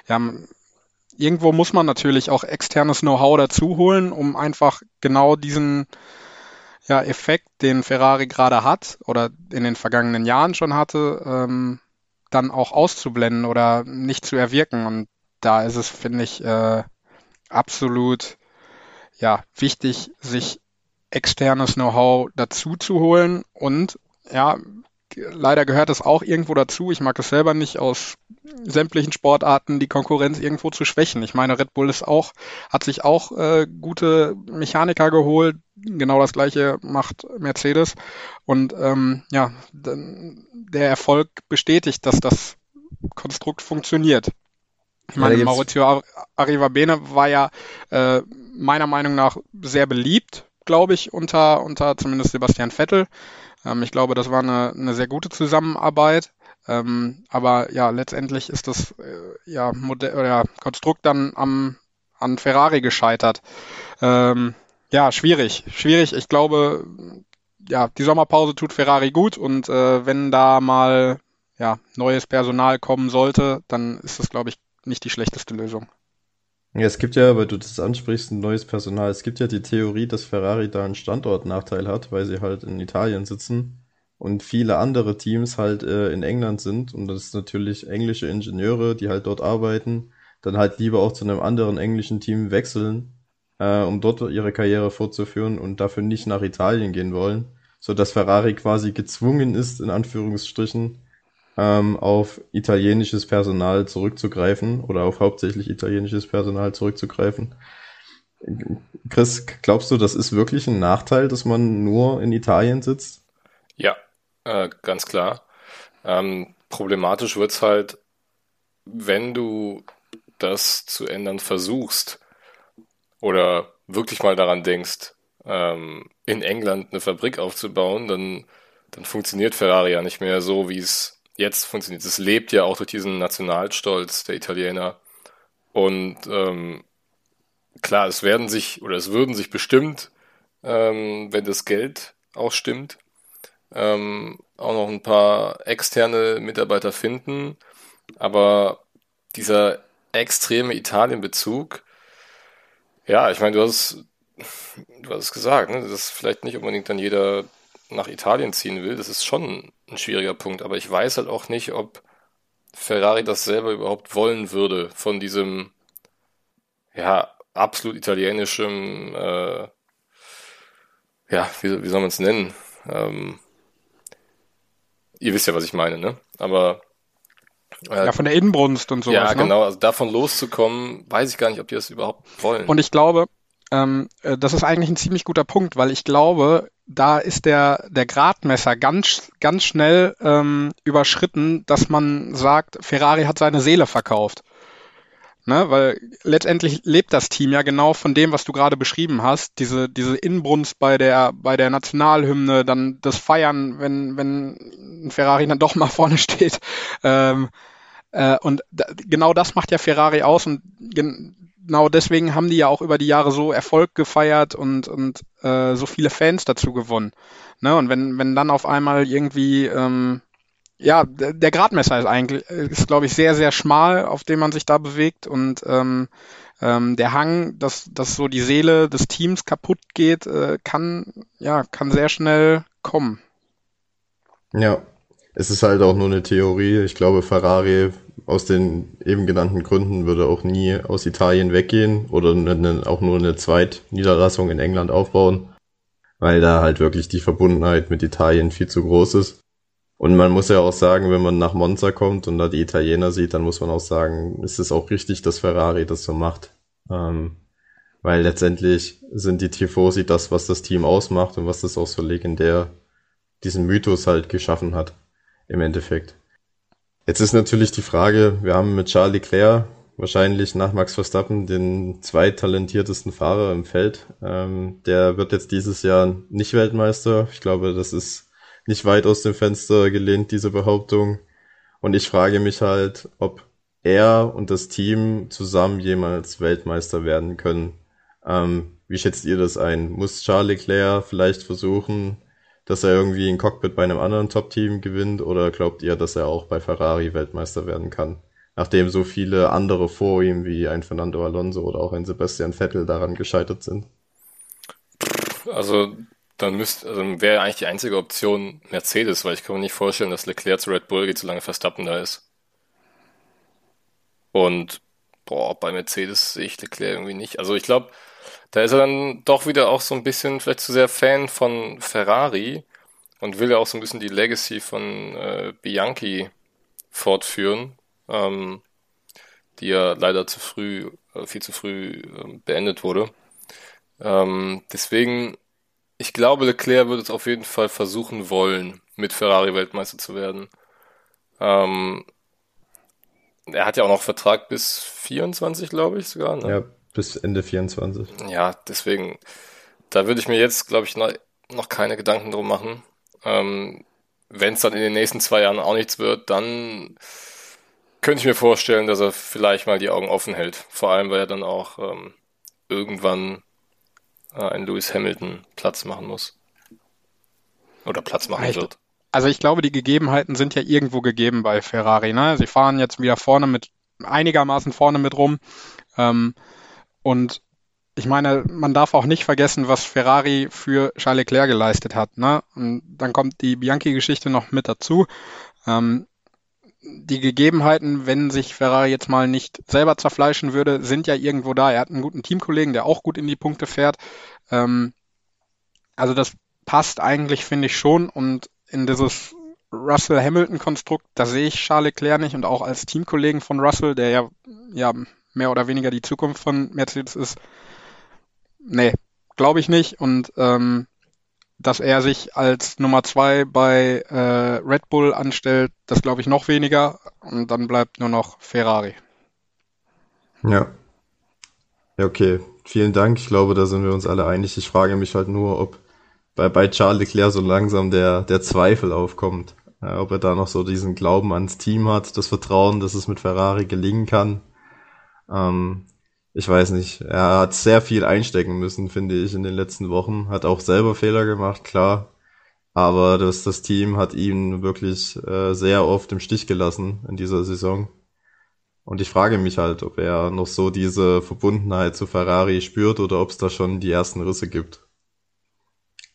ja, irgendwo muss man natürlich auch externes Know-how dazu holen, um einfach genau diesen ja, Effekt, den Ferrari gerade hat oder in den vergangenen Jahren schon hatte, ähm, dann auch auszublenden oder nicht zu erwirken. Und da ist es, finde ich, äh, absolut ja, wichtig, sich externes Know-how dazu zu holen und ja, leider gehört es auch irgendwo dazu. Ich mag es selber nicht aus sämtlichen Sportarten die Konkurrenz irgendwo zu schwächen. Ich meine, Red Bull ist auch, hat sich auch äh, gute Mechaniker geholt. Genau das gleiche macht Mercedes. Und ähm, ja, der Erfolg bestätigt, dass das Konstrukt funktioniert. Ich meine, ja, Maurizio Arrivabene war ja äh, meiner Meinung nach sehr beliebt glaube ich, unter, unter zumindest Sebastian Vettel. Ähm, ich glaube, das war eine, eine sehr gute Zusammenarbeit. Ähm, aber ja, letztendlich ist das äh, ja, Modell, oder Konstrukt dann am, an Ferrari gescheitert. Ähm, ja, schwierig, schwierig. Ich glaube, ja, die Sommerpause tut Ferrari gut und äh, wenn da mal ja, neues Personal kommen sollte, dann ist das, glaube ich, nicht die schlechteste Lösung. Ja, es gibt ja, weil du das ansprichst, ein neues Personal. Es gibt ja die Theorie, dass Ferrari da einen Standortnachteil hat, weil sie halt in Italien sitzen und viele andere Teams halt äh, in England sind. Und das ist natürlich englische Ingenieure, die halt dort arbeiten, dann halt lieber auch zu einem anderen englischen Team wechseln, äh, um dort ihre Karriere fortzuführen und dafür nicht nach Italien gehen wollen, so dass Ferrari quasi gezwungen ist, in Anführungsstrichen, ähm, auf italienisches Personal zurückzugreifen oder auf hauptsächlich italienisches Personal zurückzugreifen. Chris, glaubst du, das ist wirklich ein Nachteil, dass man nur in Italien sitzt? Ja, äh, ganz klar. Ähm, problematisch wird's halt, wenn du das zu ändern versuchst oder wirklich mal daran denkst, ähm, in England eine Fabrik aufzubauen, dann, dann funktioniert Ferrari ja nicht mehr so, wie es jetzt funktioniert. Es lebt ja auch durch diesen Nationalstolz der Italiener. Und ähm, klar, es werden sich oder es würden sich bestimmt, ähm, wenn das Geld auch stimmt, ähm, auch noch ein paar externe Mitarbeiter finden. Aber dieser extreme Italien-Bezug, ja, ich meine, du hast, du hast es gesagt, ne, dass vielleicht nicht unbedingt dann jeder nach Italien ziehen will. Das ist schon ein schwieriger Punkt. Aber ich weiß halt auch nicht, ob Ferrari das selber überhaupt wollen würde von diesem, ja, absolut italienischem, äh, ja, wie, wie soll man es nennen? Ähm, ihr wisst ja, was ich meine, ne? Aber äh, ja, von der Innenbrunst und sowas. Ja, ne? genau. Also davon loszukommen, weiß ich gar nicht, ob die das überhaupt wollen. Und ich glaube, ähm, äh, das ist eigentlich ein ziemlich guter Punkt, weil ich glaube, da ist der, der Gradmesser ganz, ganz schnell ähm, überschritten, dass man sagt, Ferrari hat seine Seele verkauft. Ne? Weil letztendlich lebt das Team ja genau von dem, was du gerade beschrieben hast. Diese, diese Inbrunst bei der, bei der Nationalhymne, dann das Feiern, wenn, wenn Ferrari dann doch mal vorne steht. Ähm, äh, und da, genau das macht ja Ferrari aus und genau deswegen haben die ja auch über die Jahre so Erfolg gefeiert und, und äh, so viele Fans dazu gewonnen. Ne? Und wenn, wenn dann auf einmal irgendwie, ähm, ja, der Gradmesser ist eigentlich, ist glaube ich sehr, sehr schmal, auf dem man sich da bewegt und ähm, ähm, der Hang, dass, dass so die Seele des Teams kaputt geht, äh, kann, ja, kann sehr schnell kommen. Ja, es ist halt auch nur eine Theorie. Ich glaube, Ferrari aus den eben genannten Gründen würde auch nie aus Italien weggehen oder eine, auch nur eine Zweitniederlassung in England aufbauen, weil da halt wirklich die Verbundenheit mit Italien viel zu groß ist. Und man muss ja auch sagen, wenn man nach Monza kommt und da die Italiener sieht, dann muss man auch sagen, ist es auch richtig, dass Ferrari das so macht. Ähm, weil letztendlich sind die Tifosi das, was das Team ausmacht und was das auch so legendär diesen Mythos halt geschaffen hat, im Endeffekt. Jetzt ist natürlich die Frage, wir haben mit Charles Leclerc wahrscheinlich nach Max Verstappen den zweittalentiertesten Fahrer im Feld. Ähm, der wird jetzt dieses Jahr nicht Weltmeister. Ich glaube, das ist nicht weit aus dem Fenster gelehnt, diese Behauptung. Und ich frage mich halt, ob er und das Team zusammen jemals Weltmeister werden können. Ähm, wie schätzt ihr das ein? Muss Charles Leclerc vielleicht versuchen, dass er irgendwie ein Cockpit bei einem anderen Top-Team gewinnt oder glaubt ihr, dass er auch bei Ferrari Weltmeister werden kann? Nachdem so viele andere vor ihm wie ein Fernando Alonso oder auch ein Sebastian Vettel daran gescheitert sind. Also dann müsste, also wäre eigentlich die einzige Option Mercedes, weil ich kann mir nicht vorstellen, dass Leclerc zu Red Bull geht, solange Verstappen da ist. Und boah, bei Mercedes sehe ich Leclerc irgendwie nicht. Also ich glaube, da ist er dann doch wieder auch so ein bisschen vielleicht zu sehr Fan von Ferrari und will ja auch so ein bisschen die Legacy von äh, Bianchi fortführen, ähm, die ja leider zu früh, äh, viel zu früh äh, beendet wurde. Ähm, deswegen, ich glaube, Leclerc wird es auf jeden Fall versuchen wollen, mit Ferrari Weltmeister zu werden. Ähm, er hat ja auch noch Vertrag bis 24, glaube ich sogar. Ne? Ja, bis Ende 24. Ja, deswegen, da würde ich mir jetzt, glaube ich, noch, noch keine Gedanken drum machen. Ähm, Wenn es dann in den nächsten zwei Jahren auch nichts wird, dann könnte ich mir vorstellen, dass er vielleicht mal die Augen offen hält. Vor allem, weil er dann auch ähm, irgendwann äh, ein Lewis Hamilton Platz machen muss. Oder Platz machen ich, wird. Also ich glaube, die Gegebenheiten sind ja irgendwo gegeben bei Ferrari. Ne? Sie fahren jetzt wieder vorne mit, einigermaßen vorne mit rum. Ähm, und ich meine, man darf auch nicht vergessen, was Ferrari für Charles Leclerc geleistet hat. Ne? Und dann kommt die Bianchi-Geschichte noch mit dazu. Ähm, die Gegebenheiten, wenn sich Ferrari jetzt mal nicht selber zerfleischen würde, sind ja irgendwo da. Er hat einen guten Teamkollegen, der auch gut in die Punkte fährt. Ähm, also das passt eigentlich, finde ich schon. Und in dieses Russell-Hamilton-Konstrukt, da sehe ich Charles Leclerc nicht und auch als Teamkollegen von Russell, der ja, ja mehr oder weniger die Zukunft von Mercedes ist. Nee, glaube ich nicht. Und ähm, dass er sich als Nummer zwei bei äh, Red Bull anstellt, das glaube ich noch weniger. Und dann bleibt nur noch Ferrari. Ja. Ja, okay. Vielen Dank. Ich glaube, da sind wir uns alle einig. Ich frage mich halt nur, ob bei, bei Charles Leclerc so langsam der, der Zweifel aufkommt. Äh, ob er da noch so diesen Glauben ans Team hat, das Vertrauen, dass es mit Ferrari gelingen kann. Ähm, ich weiß nicht. Er hat sehr viel einstecken müssen, finde ich, in den letzten Wochen. Hat auch selber Fehler gemacht, klar. Aber das, das Team hat ihn wirklich äh, sehr oft im Stich gelassen in dieser Saison. Und ich frage mich halt, ob er noch so diese Verbundenheit zu Ferrari spürt oder ob es da schon die ersten Risse gibt.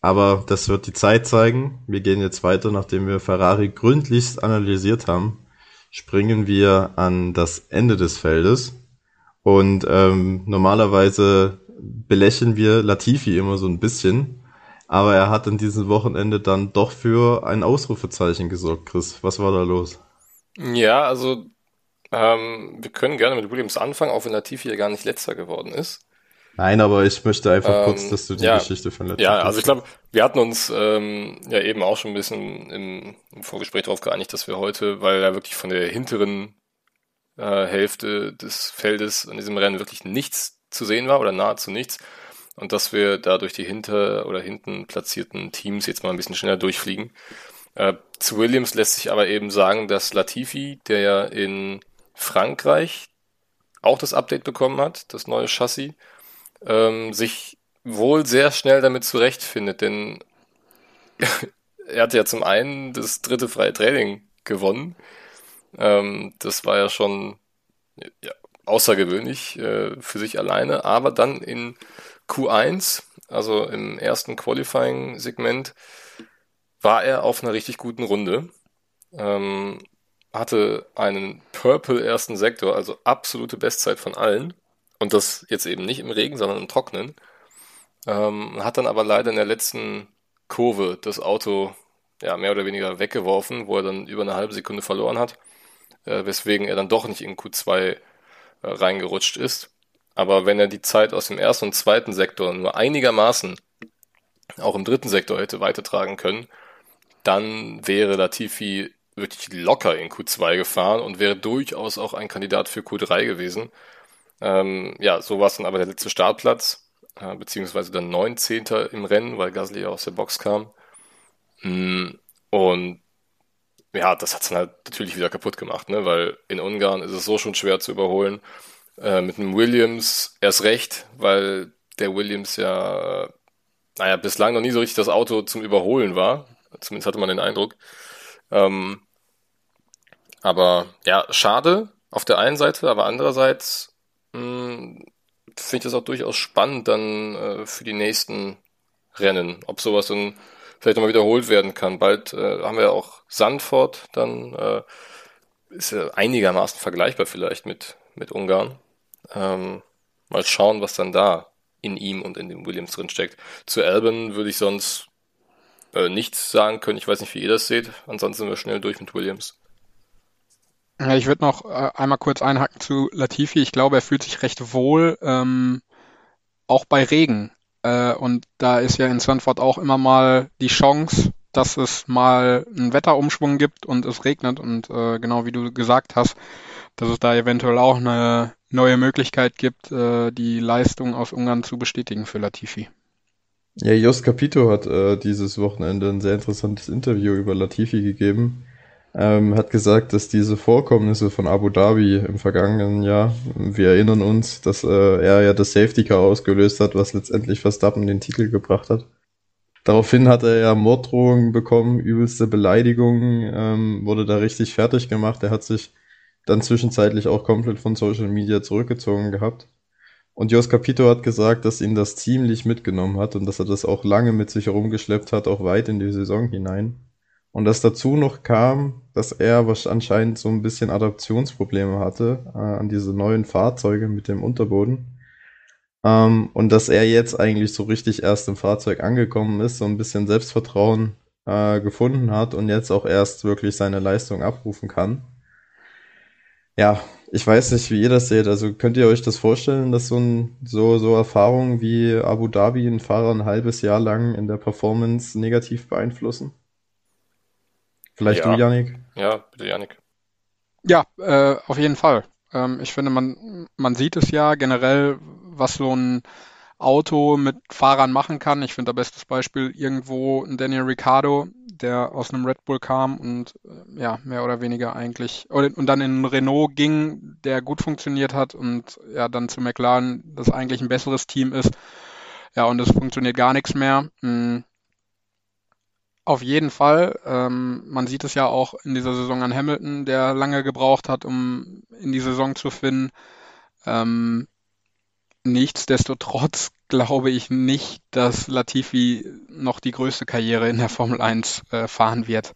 Aber das wird die Zeit zeigen. Wir gehen jetzt weiter, nachdem wir Ferrari gründlichst analysiert haben, springen wir an das Ende des Feldes. Und ähm, normalerweise belächeln wir Latifi immer so ein bisschen. Aber er hat an diesem Wochenende dann doch für ein Ausrufezeichen gesorgt, Chris. Was war da los? Ja, also ähm, wir können gerne mit Williams anfangen, auch wenn Latifi ja gar nicht letzter geworden ist. Nein, aber ich möchte einfach ähm, kurz, dass du die ja, Geschichte von Latifi Ja, also ich glaube, wir hatten uns ähm, ja eben auch schon ein bisschen im, im Vorgespräch darauf geeinigt, dass wir heute, weil er wirklich von der hinteren äh, Hälfte des Feldes in diesem Rennen wirklich nichts zu sehen war oder nahezu nichts. Und dass wir da durch die hinter oder hinten platzierten Teams jetzt mal ein bisschen schneller durchfliegen. Äh, zu Williams lässt sich aber eben sagen, dass Latifi, der ja in Frankreich auch das Update bekommen hat, das neue Chassis, ähm, sich wohl sehr schnell damit zurechtfindet, denn er hat ja zum einen das dritte freie Training gewonnen ähm, das war ja schon ja, außergewöhnlich äh, für sich alleine, aber dann in Q1, also im ersten Qualifying-Segment, war er auf einer richtig guten Runde. Ähm, hatte einen Purple ersten Sektor, also absolute Bestzeit von allen. Und das jetzt eben nicht im Regen, sondern im Trocknen. Ähm, hat dann aber leider in der letzten Kurve das Auto ja, mehr oder weniger weggeworfen, wo er dann über eine halbe Sekunde verloren hat, äh, weswegen er dann doch nicht in Q2 äh, reingerutscht ist. Aber wenn er die Zeit aus dem ersten und zweiten Sektor nur einigermaßen auch im dritten Sektor hätte weitertragen können, dann wäre Latifi wirklich locker in Q2 gefahren und wäre durchaus auch ein Kandidat für Q3 gewesen. Ähm, ja, so war es dann aber der letzte Startplatz, äh, beziehungsweise dann 19. im Rennen, weil Gasly aus der Box kam. Mm, und ja, das hat es dann halt natürlich wieder kaputt gemacht, ne? weil in Ungarn ist es so schon schwer zu überholen. Äh, mit einem Williams erst recht, weil der Williams ja, naja, bislang noch nie so richtig das Auto zum Überholen war. Zumindest hatte man den Eindruck. Ähm, aber ja, schade auf der einen Seite, aber andererseits hm, finde ich das auch durchaus spannend dann äh, für die nächsten Rennen, ob sowas dann vielleicht nochmal wiederholt werden kann. Bald äh, haben wir auch Sandford, dann äh, ist ja einigermaßen vergleichbar vielleicht mit, mit Ungarn. Ähm, mal schauen, was dann da in ihm und in dem Williams drin steckt. Zu Albon würde ich sonst äh, nichts sagen können. Ich weiß nicht, wie ihr das seht. Ansonsten sind wir schnell durch mit Williams. Ja, ich würde noch äh, einmal kurz einhaken zu Latifi. Ich glaube, er fühlt sich recht wohl, ähm, auch bei Regen. Äh, und da ist ja in Sanford auch immer mal die Chance, dass es mal einen Wetterumschwung gibt und es regnet. Und äh, genau wie du gesagt hast, dass es da eventuell auch eine neue Möglichkeit gibt, äh, die Leistung aus Ungarn zu bestätigen für Latifi. Ja, Jos Capito hat äh, dieses Wochenende ein sehr interessantes Interview über Latifi gegeben. Ähm, hat gesagt, dass diese Vorkommnisse von Abu Dhabi im vergangenen Jahr, wir erinnern uns, dass äh, er ja das Safety Car ausgelöst hat, was letztendlich Verstappen den Titel gebracht hat. Daraufhin hat er ja Morddrohungen bekommen, übelste Beleidigungen, ähm, wurde da richtig fertig gemacht. Er hat sich dann zwischenzeitlich auch komplett von Social Media zurückgezogen gehabt. Und Jos Capito hat gesagt, dass ihn das ziemlich mitgenommen hat und dass er das auch lange mit sich herumgeschleppt hat, auch weit in die Saison hinein. Und dass dazu noch kam, dass er anscheinend so ein bisschen Adaptionsprobleme hatte äh, an diese neuen Fahrzeuge mit dem Unterboden. Ähm, und dass er jetzt eigentlich so richtig erst im Fahrzeug angekommen ist, so ein bisschen Selbstvertrauen äh, gefunden hat und jetzt auch erst wirklich seine Leistung abrufen kann. Ja, ich weiß nicht, wie ihr das seht. Also könnt ihr euch das vorstellen, dass so, ein, so, so Erfahrungen wie Abu Dhabi einen Fahrer ein halbes Jahr lang in der Performance negativ beeinflussen? Vielleicht Ja. du, Yannick? Ja, bitte Janik. Ja, äh, auf jeden Fall. Ähm, ich finde, man, man sieht es ja generell, was so ein Auto mit Fahrern machen kann. Ich finde, das bestes Beispiel irgendwo ein Daniel Ricciardo, der aus einem Red Bull kam und äh, ja, mehr oder weniger eigentlich, oder, und dann in einen Renault ging, der gut funktioniert hat und ja, dann zu McLaren, das eigentlich ein besseres Team ist. Ja, und es funktioniert gar nichts mehr. Mm. Auf jeden Fall. Ähm, man sieht es ja auch in dieser Saison an Hamilton, der lange gebraucht hat, um in die Saison zu finden. Ähm, nichtsdestotrotz glaube ich nicht, dass Latifi noch die größte Karriere in der Formel 1 äh, fahren wird.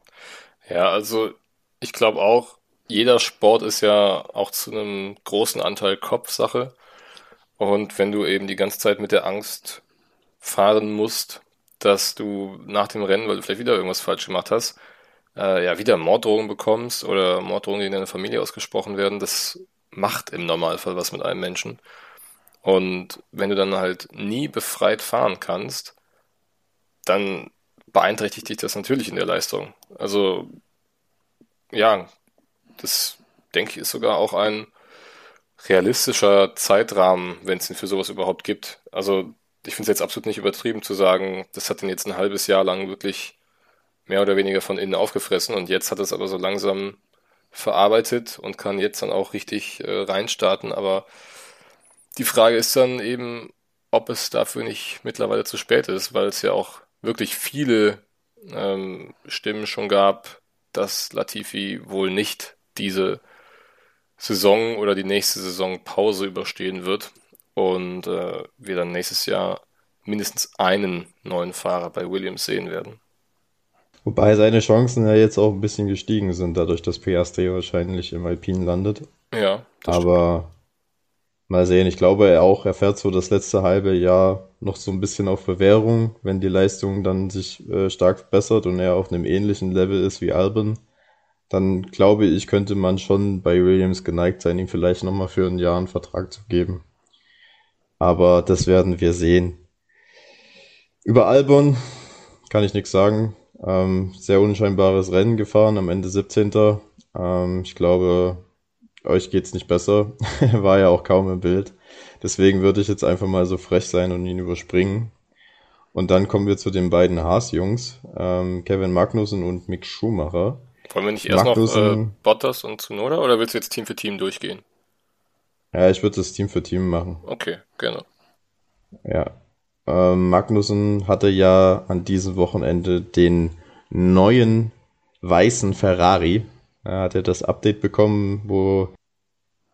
Ja, also ich glaube auch, jeder Sport ist ja auch zu einem großen Anteil Kopfsache. Und wenn du eben die ganze Zeit mit der Angst fahren musst, dass du nach dem Rennen, weil du vielleicht wieder irgendwas falsch gemacht hast, äh, ja, wieder Morddrohungen bekommst oder Morddrohungen, die in deiner Familie ausgesprochen werden, das macht im Normalfall was mit einem Menschen. Und wenn du dann halt nie befreit fahren kannst, dann beeinträchtigt dich das natürlich in der Leistung. Also, ja, das denke ich ist sogar auch ein realistischer Zeitrahmen, wenn es ihn für sowas überhaupt gibt. Also, ich finde es jetzt absolut nicht übertrieben zu sagen, das hat ihn jetzt ein halbes Jahr lang wirklich mehr oder weniger von innen aufgefressen und jetzt hat es aber so langsam verarbeitet und kann jetzt dann auch richtig äh, reinstarten. Aber die Frage ist dann eben, ob es dafür nicht mittlerweile zu spät ist, weil es ja auch wirklich viele ähm, Stimmen schon gab, dass Latifi wohl nicht diese Saison oder die nächste Saison Pause überstehen wird und äh, wir dann nächstes Jahr mindestens einen neuen Fahrer bei Williams sehen werden. Wobei seine Chancen ja jetzt auch ein bisschen gestiegen sind, dadurch, dass Piastri wahrscheinlich im Alpin landet. Ja, Aber stimmt. mal sehen, ich glaube er auch, er fährt so das letzte halbe Jahr noch so ein bisschen auf Bewährung, wenn die Leistung dann sich äh, stark verbessert und er auf einem ähnlichen Level ist wie Albon, dann glaube ich, könnte man schon bei Williams geneigt sein, ihm vielleicht nochmal für ein Jahr einen Vertrag zu geben. Aber das werden wir sehen. Über Albon kann ich nichts sagen. Ähm, sehr unscheinbares Rennen gefahren, am Ende 17. Ähm, ich glaube, euch geht's nicht besser. War ja auch kaum im Bild. Deswegen würde ich jetzt einfach mal so frech sein und ihn überspringen. Und dann kommen wir zu den beiden Haas-Jungs, ähm, Kevin Magnussen und Mick Schumacher. Wollen wir nicht erst Magnussen, noch äh, Bottas und Tsunoda oder willst du jetzt Team für Team durchgehen? Ja, ich würde das Team für Team machen. Okay, gerne. Ja, ähm, Magnussen hatte ja an diesem Wochenende den neuen weißen Ferrari. Er hat ja das Update bekommen, wo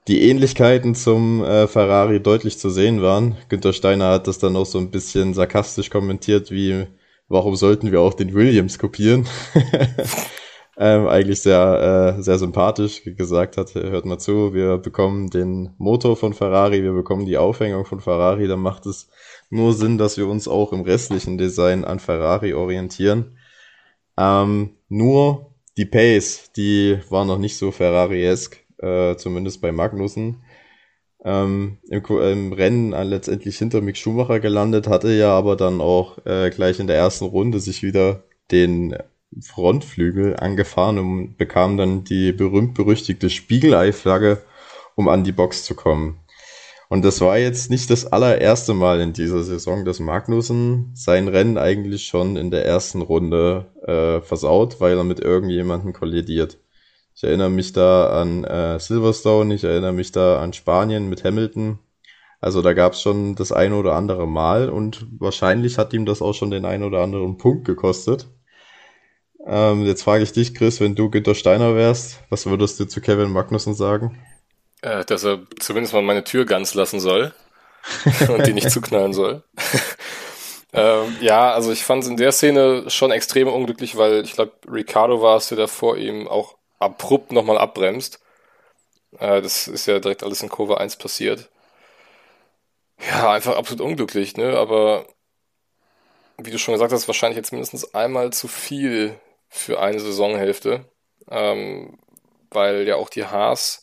die Ähnlichkeiten zum äh, Ferrari deutlich zu sehen waren. Günter Steiner hat das dann auch so ein bisschen sarkastisch kommentiert, wie warum sollten wir auch den Williams kopieren? ähm, eigentlich sehr, äh, sehr sympathisch gesagt hat, hört mal zu, wir bekommen den Motor von Ferrari, wir bekommen die Aufhängung von Ferrari, dann macht es nur Sinn, dass wir uns auch im restlichen Design an Ferrari orientieren. Ähm, nur die Pace, die war noch nicht so Ferrari-esque, äh, zumindest bei Magnussen. Ähm, im, im, Rennen letztendlich hinter Mick Schumacher gelandet, hatte ja aber dann auch äh, gleich in der ersten Runde sich wieder den Frontflügel angefahren und bekam dann die berühmt-berüchtigte Spiegelei-Flagge, um an die Box zu kommen. Und das war jetzt nicht das allererste Mal in dieser Saison, dass Magnussen sein Rennen eigentlich schon in der ersten Runde äh, versaut, weil er mit irgendjemandem kollidiert. Ich erinnere mich da an äh, Silverstone, ich erinnere mich da an Spanien mit Hamilton. Also da gab es schon das eine oder andere Mal und wahrscheinlich hat ihm das auch schon den einen oder anderen Punkt gekostet. Ähm, jetzt frage ich dich, Chris, wenn du Günter Steiner wärst, was würdest du zu Kevin Magnussen sagen? Äh, dass er zumindest mal meine Tür ganz lassen soll und die nicht zuknallen soll. ähm, ja, also ich fand es in der Szene schon extrem unglücklich, weil ich glaube, Ricardo war es, der da vor ihm auch abrupt nochmal abbremst. Äh, das ist ja direkt alles in Kurve 1 passiert. Ja, einfach absolut unglücklich, ne? Aber wie du schon gesagt hast, wahrscheinlich jetzt mindestens einmal zu viel für eine Saisonhälfte. Ähm, weil ja auch die Haas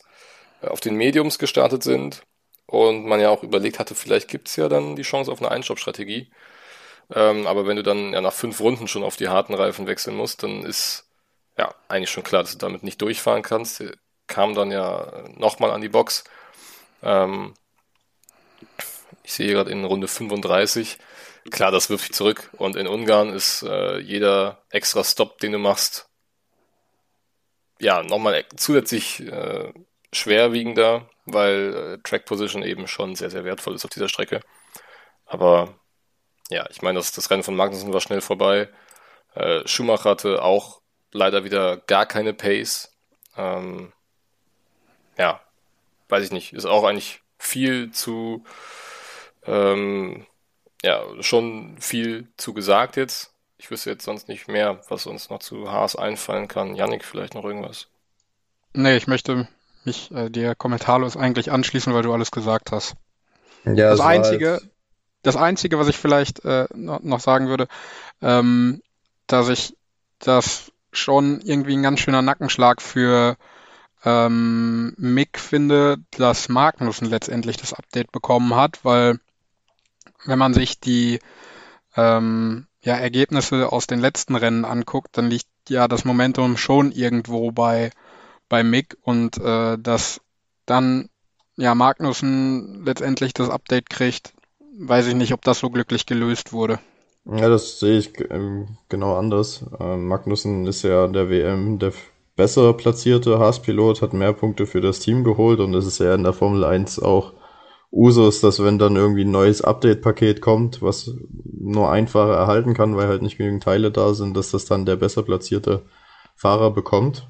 auf den Mediums gestartet sind und man ja auch überlegt hatte, vielleicht gibt es ja dann die Chance auf eine Einstopp-Strategie. Ähm, aber wenn du dann ja nach fünf Runden schon auf die harten Reifen wechseln musst, dann ist ja eigentlich schon klar, dass du damit nicht durchfahren kannst. Der kam dann ja nochmal an die Box. Ähm, ich sehe gerade in Runde 35. Klar, das wirft dich zurück. Und in Ungarn ist äh, jeder extra Stop, den du machst, ja, nochmal zusätzlich äh, schwerwiegender, weil äh, Track Position eben schon sehr, sehr wertvoll ist auf dieser Strecke. Aber ja, ich meine, das, das Rennen von Magnussen war schnell vorbei. Äh, Schumacher hatte auch leider wieder gar keine Pace. Ähm, ja, weiß ich nicht. Ist auch eigentlich viel zu, ähm, ja, schon viel zu gesagt jetzt. Ich wüsste jetzt sonst nicht mehr, was uns noch zu Haas einfallen kann. Yannick, vielleicht noch irgendwas? Nee, ich möchte mich äh, dir kommentarlos eigentlich anschließen, weil du alles gesagt hast. Ja, das Einzige, halt... das Einzige, was ich vielleicht äh, noch sagen würde, ähm, dass ich das schon irgendwie ein ganz schöner Nackenschlag für ähm, Mick finde, dass Magnussen letztendlich das Update bekommen hat, weil wenn man sich die ähm, ja, Ergebnisse aus den letzten Rennen anguckt, dann liegt ja das Momentum schon irgendwo bei bei Mick und äh, dass dann ja Magnussen letztendlich das Update kriegt, weiß ich nicht, ob das so glücklich gelöst wurde. Ja, das sehe ich ähm, genau anders. Ähm, Magnussen ist ja der WM der besser platzierte Haas-Pilot, hat mehr Punkte für das Team geholt und es ist ja in der Formel 1 auch Usus, dass wenn dann irgendwie ein neues Update-Paket kommt, was nur einfacher erhalten kann, weil halt nicht genügend Teile da sind, dass das dann der besser platzierte Fahrer bekommt.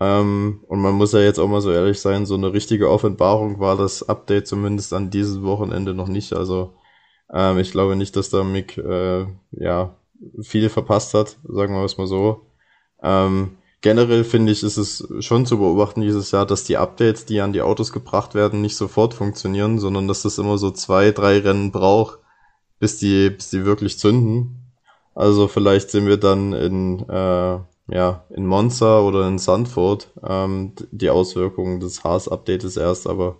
Ähm, und man muss ja jetzt auch mal so ehrlich sein, so eine richtige Offenbarung war das Update zumindest an diesem Wochenende noch nicht. Also ähm, ich glaube nicht, dass da Mick äh, ja viel verpasst hat, sagen wir es mal so. Ähm, generell finde ich, ist es schon zu beobachten dieses Jahr, dass die Updates, die an die Autos gebracht werden, nicht sofort funktionieren, sondern dass das immer so zwei, drei Rennen braucht, bis die, bis die wirklich zünden. Also vielleicht sehen wir dann in, äh, ja, in Monza oder in Sandford ähm, die Auswirkungen des Haas-Updates erst, aber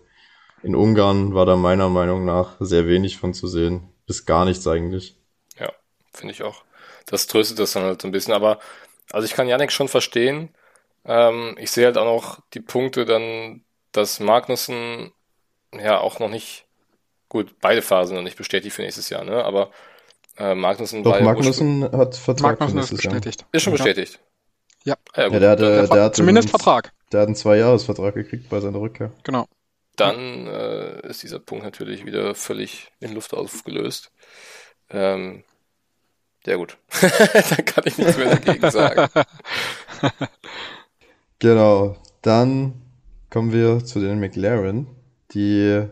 in Ungarn war da meiner Meinung nach sehr wenig von zu sehen. Bis gar nichts eigentlich. Ja, finde ich auch. Das tröstet das dann halt so ein bisschen. Aber, also ich kann Janik schon verstehen. Ähm, ich sehe halt auch noch die Punkte dann, dass Magnussen ja auch noch nicht, gut, beide Phasen noch nicht bestätigt für nächstes Jahr, ne? Aber äh, Magnussen Doch, Magnussen hat Vertrag Magnussen ist bestätigt. Jahr. Ist schon bestätigt. Ja. Ja, ja der, hatte, der, der hat zumindest einen, Vertrag. Der hat einen Zweijahresvertrag gekriegt bei seiner Rückkehr. Genau dann äh, ist dieser Punkt natürlich wieder völlig in Luft aufgelöst. Ähm, ja gut, da kann ich nichts mehr dagegen sagen. Genau, dann kommen wir zu den McLaren, die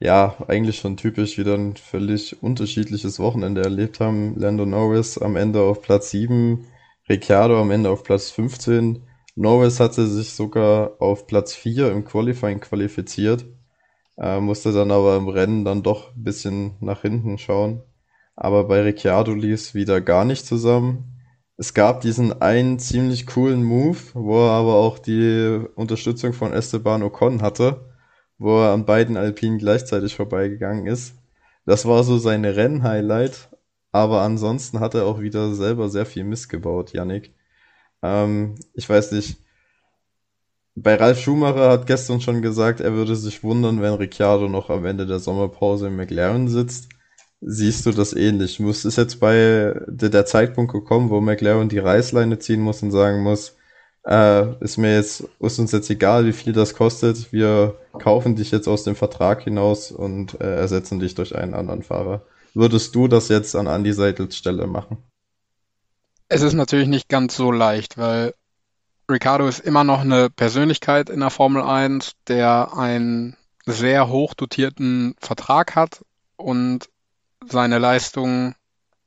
ja eigentlich schon typisch wieder ein völlig unterschiedliches Wochenende erlebt haben. Lando Norris am Ende auf Platz 7, Ricciardo am Ende auf Platz 15 Norris hatte sich sogar auf Platz 4 im Qualifying qualifiziert, äh, musste dann aber im Rennen dann doch ein bisschen nach hinten schauen. Aber bei Ricciardo lief wieder gar nicht zusammen. Es gab diesen einen ziemlich coolen Move, wo er aber auch die Unterstützung von Esteban Ocon hatte, wo er an beiden Alpinen gleichzeitig vorbeigegangen ist. Das war so sein Rennhighlight, aber ansonsten hat er auch wieder selber sehr viel missgebaut, Yannick. Ähm, ich weiß nicht. Bei Ralf Schumacher hat gestern schon gesagt, er würde sich wundern, wenn Ricciardo noch am Ende der Sommerpause im McLaren sitzt. Siehst du das ähnlich? Muss ist jetzt bei der, Zeitpunkt gekommen, wo McLaren die Reißleine ziehen muss und sagen muss, äh, ist mir jetzt, ist uns jetzt egal, wie viel das kostet. Wir kaufen dich jetzt aus dem Vertrag hinaus und äh, ersetzen dich durch einen anderen Fahrer. Würdest du das jetzt an Andy Seidels Stelle machen? Es ist natürlich nicht ganz so leicht, weil Ricardo ist immer noch eine Persönlichkeit in der Formel 1, der einen sehr hoch dotierten Vertrag hat und seine Leistung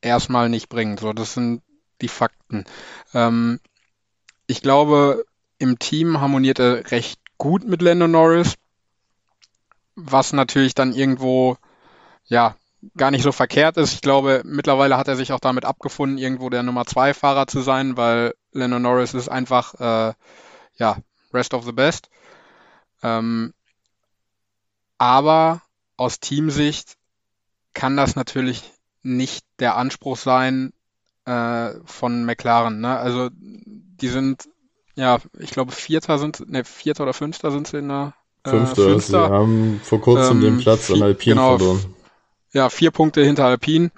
erstmal nicht bringt. So, das sind die Fakten. Ähm, ich glaube, im Team harmoniert er recht gut mit Lando Norris, was natürlich dann irgendwo ja gar nicht so verkehrt ist. Ich glaube, mittlerweile hat er sich auch damit abgefunden, irgendwo der Nummer zwei Fahrer zu sein, weil Lennon Norris ist einfach, äh, ja, Rest of the Best. Ähm, aber aus Teamsicht kann das natürlich nicht der Anspruch sein äh, von McLaren. Ne? Also die sind, ja, ich glaube Vierter sind, ne, Vierter oder Fünfter sind sie in der äh, Fünfter. Fünfter. Sie haben vor kurzem ähm, den Platz an Alpine genau, verloren. Ja, vier Punkte hinter Alpine.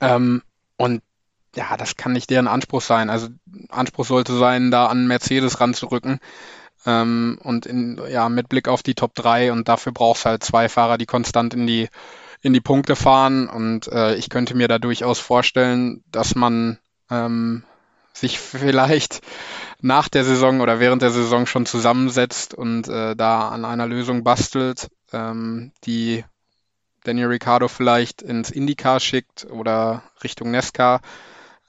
Ähm, und ja, das kann nicht deren Anspruch sein. Also Anspruch sollte sein, da an Mercedes ranzurücken. Ähm, und in, ja, mit Blick auf die Top 3 und dafür brauchst halt zwei Fahrer, die konstant in die, in die Punkte fahren. Und äh, ich könnte mir da durchaus vorstellen, dass man ähm, sich vielleicht nach der Saison oder während der Saison schon zusammensetzt und äh, da an einer Lösung bastelt, ähm, die Daniel Ricciardo vielleicht ins IndyCar schickt oder Richtung Nesca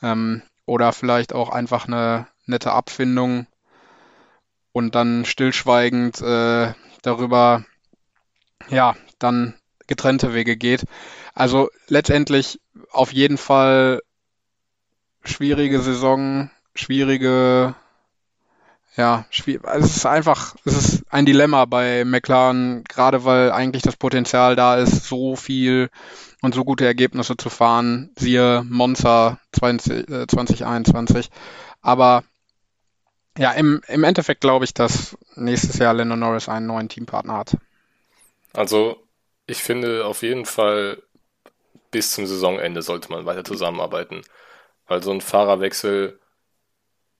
ähm, oder vielleicht auch einfach eine nette Abfindung und dann stillschweigend äh, darüber ja dann getrennte Wege geht. Also letztendlich auf jeden Fall schwierige Saison, schwierige ja, also es ist einfach, es ist ein Dilemma bei McLaren, gerade weil eigentlich das Potenzial da ist, so viel und so gute Ergebnisse zu fahren, siehe Monza 20, äh, 2021. Aber ja, im, im Endeffekt glaube ich, dass nächstes Jahr Lando Norris einen neuen Teampartner hat. Also, ich finde auf jeden Fall, bis zum Saisonende sollte man weiter zusammenarbeiten. Weil so ein Fahrerwechsel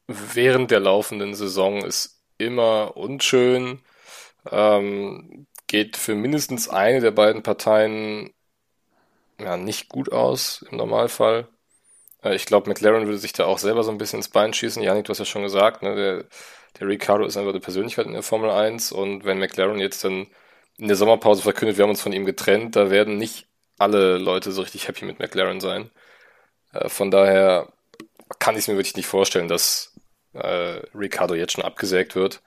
während der laufenden Saison ist immer unschön. Ähm, geht für mindestens eine der beiden Parteien ja, nicht gut aus im Normalfall. Äh, ich glaube, McLaren würde sich da auch selber so ein bisschen ins Bein schießen. Janik, du hast ja schon gesagt, ne, der, der Ricardo ist einfach eine Persönlichkeit in der Formel 1 und wenn McLaren jetzt dann in der Sommerpause verkündet, wir haben uns von ihm getrennt, da werden nicht alle Leute so richtig happy mit McLaren sein. Äh, von daher kann ich es mir wirklich nicht vorstellen, dass äh, Ricardo jetzt schon abgesägt wird.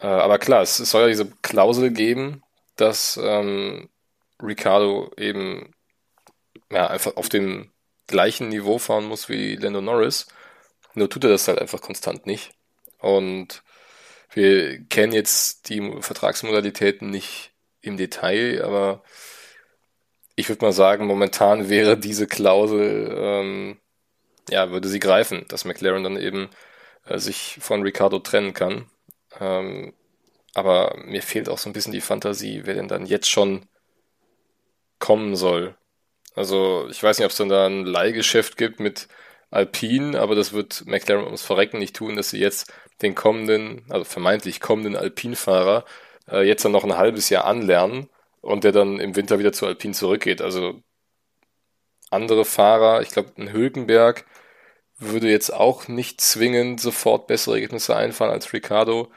Äh, aber klar, es, es, soll ja diese Klausel geben, dass ähm, Ricardo eben ja, einfach auf dem gleichen Niveau fahren muss wie Lando Norris. Nur tut er das halt einfach konstant nicht. Und wir kennen jetzt die Vertragsmodalitäten nicht im Detail, aber ich würde mal sagen, momentan wäre diese Klausel, ähm, ja, würde sie greifen, dass McLaren dann eben äh, sich von Ricardo trennen kann. Ähm, aber mir fehlt auch so ein bisschen die Fantasie, wer denn dann jetzt schon kommen soll. Also ich weiß nicht, ob es dann da ein Leihgeschäft gibt mit Alpine, aber das wird McLaren ums Verrecken nicht tun, dass sie jetzt den kommenden, also vermeintlich kommenden Alpine-Fahrer äh, jetzt dann noch ein halbes Jahr anlernen und der dann im Winter wieder zu Alpine zurückgeht. Also andere Fahrer, ich glaube, ein Hülkenberg würde jetzt auch nicht zwingend sofort bessere Ergebnisse einfahren als Ricardo.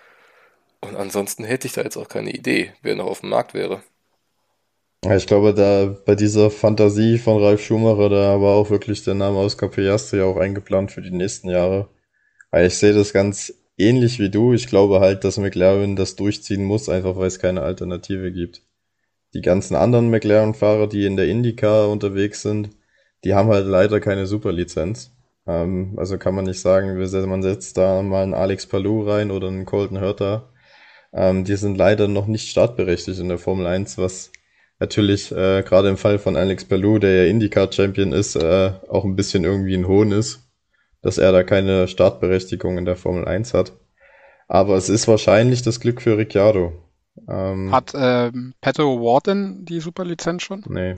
Und ansonsten hätte ich da jetzt auch keine Idee, wer noch auf dem Markt wäre. Ich glaube, da bei dieser Fantasie von Ralf Schumacher, da war auch wirklich der Name Oscar Piastri auch eingeplant für die nächsten Jahre. Weil ich sehe das ganz ähnlich wie du. Ich glaube halt, dass McLaren das durchziehen muss, einfach weil es keine Alternative gibt. Die ganzen anderen McLaren-Fahrer, die in der IndyCar unterwegs sind, die haben halt leider keine Superlizenz. Ähm, also kann man nicht sagen, man setzt da mal einen Alex Palou rein oder einen Colton Hurter. Ähm, die sind leider noch nicht startberechtigt in der Formel 1, was natürlich äh, gerade im Fall von Alex Palou, der ja IndyCar-Champion ist, äh, auch ein bisschen irgendwie ein Hohn ist, dass er da keine Startberechtigung in der Formel 1 hat. Aber es ist wahrscheinlich das Glück für Ricciardo. Ähm, hat äh, Pato Warden die Superlizenz schon? Nee.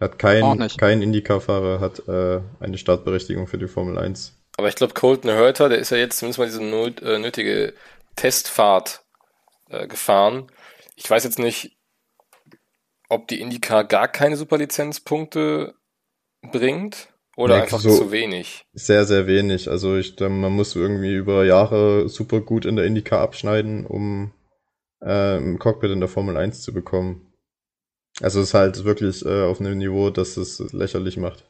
Hat kein, kein Indycar-Fahrer hat äh, eine Startberechtigung für die Formel 1. Aber ich glaube, Colton Hurter, der ist ja jetzt zumindest mal diese not, äh, nötige Testfahrt äh, gefahren. Ich weiß jetzt nicht, ob die IndyCar gar keine Superlizenzpunkte bringt oder einfach so zu wenig. Sehr, sehr wenig. Also ich, man muss irgendwie über Jahre super gut in der IndyCar abschneiden, um äh, im Cockpit in der Formel 1 zu bekommen. Also es ist halt wirklich äh, auf einem Niveau, das es lächerlich macht.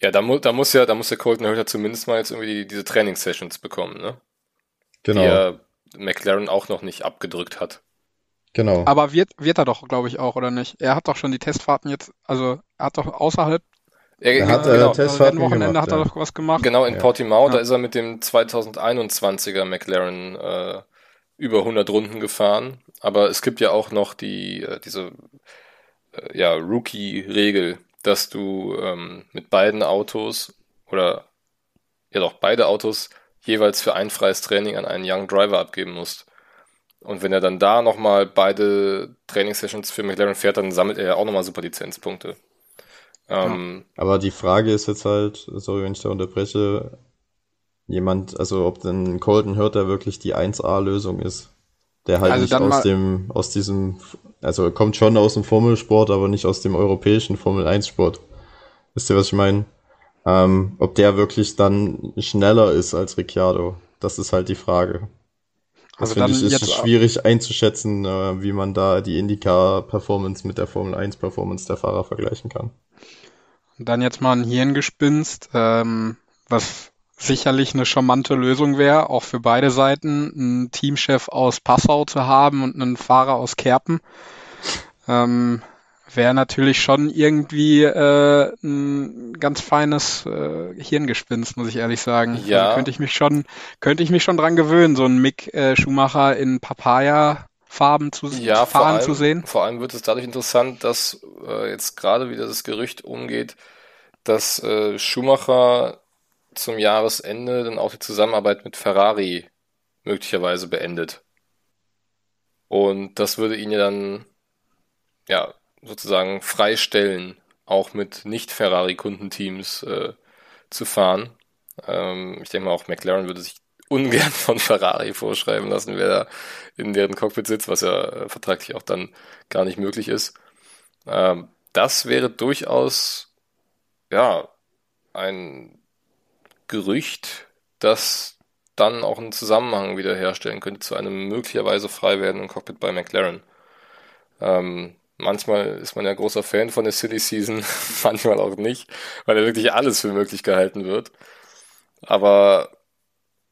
Ja, da, mu da muss ja, da muss der Colton Hurter zumindest mal jetzt irgendwie die, diese Trainingssessions bekommen, ne? Genau. Die er McLaren auch noch nicht abgedrückt hat. Genau. Aber wird, wird er doch, glaube ich, auch, oder nicht? Er hat doch schon die Testfahrten jetzt, also er hat doch außerhalb er, er hat äh, genau, Testfahrten Wochenende gemacht, hat er ja. doch was gemacht. Genau, in ja. Portimao, ja. da ist er mit dem 2021er McLaren äh, über 100 Runden gefahren. Aber es gibt ja auch noch die, äh, diese äh, ja, Rookie-Regel, dass du ähm, mit beiden Autos oder ja doch beide Autos jeweils für ein freies Training an einen Young Driver abgeben musst. Und wenn er dann da nochmal beide Trainingssessions für McLaren fährt, dann sammelt er ja auch nochmal super Lizenzpunkte. Ähm, ja. Aber die Frage ist jetzt halt, sorry, wenn ich da unterbreche, jemand, also ob denn Colton hört, der wirklich die 1A-Lösung ist. Der halt also nicht aus dem, aus diesem, also kommt schon aus dem Formelsport, aber nicht aus dem europäischen Formel 1-Sport. Wisst ihr, was ich meine? Ähm, ob der wirklich dann schneller ist als Ricciardo, das ist halt die Frage. Das also finde ich ist schwierig einzuschätzen, äh, wie man da die IndyCar-Performance mit der Formel 1-Performance der Fahrer vergleichen kann. Dann jetzt mal ein Hirngespinst, ähm, was sicherlich eine charmante Lösung wäre, auch für beide Seiten, einen Teamchef aus Passau zu haben und einen Fahrer aus Kerpen. Ähm, wäre natürlich schon irgendwie äh, ein ganz feines äh, Hirngespinst, muss ich ehrlich sagen. Ja. Also könnte ich mich schon, könnte ich mich schon dran gewöhnen, so einen Mick äh, Schumacher in Papaya Farben zu ja, fahren allem, zu sehen. Vor allem wird es dadurch interessant, dass äh, jetzt gerade wieder das Gerücht umgeht, dass äh, Schumacher zum Jahresende dann auch die Zusammenarbeit mit Ferrari möglicherweise beendet. Und das würde ihn ja dann ja sozusagen freistellen, auch mit Nicht-Ferrari-Kundenteams äh, zu fahren. Ähm, ich denke mal, auch McLaren würde sich ungern von Ferrari vorschreiben lassen, wer da in deren Cockpit sitzt, was ja äh, vertraglich auch dann gar nicht möglich ist. Ähm, das wäre durchaus ja ein Gerücht, das dann auch einen Zusammenhang wiederherstellen könnte zu einem möglicherweise frei werdenden Cockpit bei McLaren. Ähm, Manchmal ist man ja großer Fan von der Silly Season, manchmal auch nicht, weil er wirklich alles für möglich gehalten wird. Aber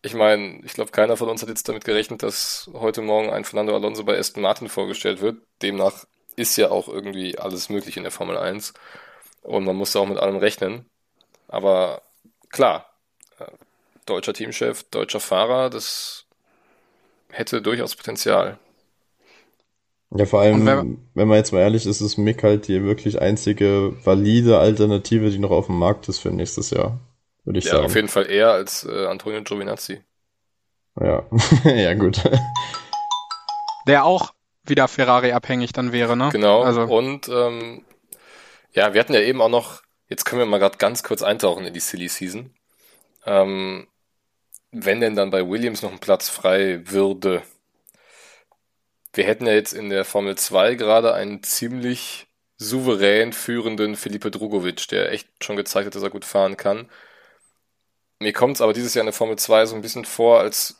ich meine, ich glaube, keiner von uns hat jetzt damit gerechnet, dass heute Morgen ein Fernando Alonso bei Aston Martin vorgestellt wird. Demnach ist ja auch irgendwie alles möglich in der Formel 1 und man muss da auch mit allem rechnen. Aber klar, äh, deutscher Teamchef, deutscher Fahrer, das hätte durchaus Potenzial. Ja, vor allem, wenn, wenn man jetzt mal ehrlich ist, ist Mick halt die wirklich einzige valide Alternative, die noch auf dem Markt ist für nächstes Jahr, würde ich ja, sagen. auf jeden Fall eher als äh, Antonio Giovinazzi. Ja, ja gut. Der auch wieder Ferrari abhängig dann wäre, ne? Genau. Also, Und ähm, ja, wir hatten ja eben auch noch, jetzt können wir mal gerade ganz kurz eintauchen in die Silly Season. Ähm, wenn denn dann bei Williams noch ein Platz frei würde, wir hätten ja jetzt in der Formel 2 gerade einen ziemlich souverän führenden Felipe Drugovic, der echt schon gezeigt hat, dass er gut fahren kann. Mir kommt es aber dieses Jahr in der Formel 2 so ein bisschen vor, als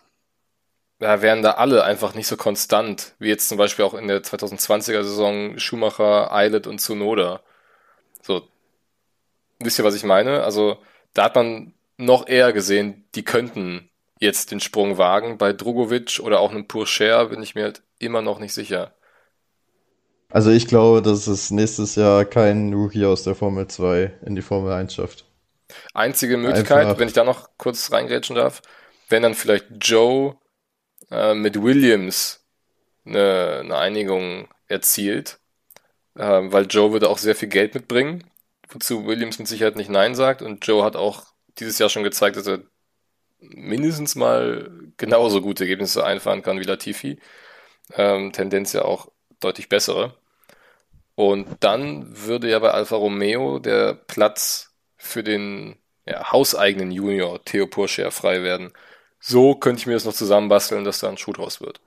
ja, wären da alle einfach nicht so konstant, wie jetzt zum Beispiel auch in der 2020er Saison Schumacher, Eilert und Tsunoda. So, wisst ihr, was ich meine? Also, da hat man noch eher gesehen, die könnten jetzt den Sprung wagen. Bei Drugovic oder auch einem Pourchaire bin ich mir halt immer noch nicht sicher. Also ich glaube, dass es nächstes Jahr kein Rookie aus der Formel 2 in die Formel 1 schafft. Einzige Möglichkeit, Einfach- wenn ich da noch kurz reingrätschen darf, wenn dann vielleicht Joe äh, mit Williams eine, eine Einigung erzielt, ähm, weil Joe würde auch sehr viel Geld mitbringen, wozu Williams mit Sicherheit nicht Nein sagt und Joe hat auch dieses Jahr schon gezeigt, dass er mindestens mal genauso gute Ergebnisse einfahren kann wie Latifi. Ähm, Tendenz ja auch deutlich bessere. Und dann würde ja bei Alfa Romeo der Platz für den ja, hauseigenen Junior Theo Pourchaire frei werden. So könnte ich mir das noch zusammenbasteln, dass da ein Schuh draus wird.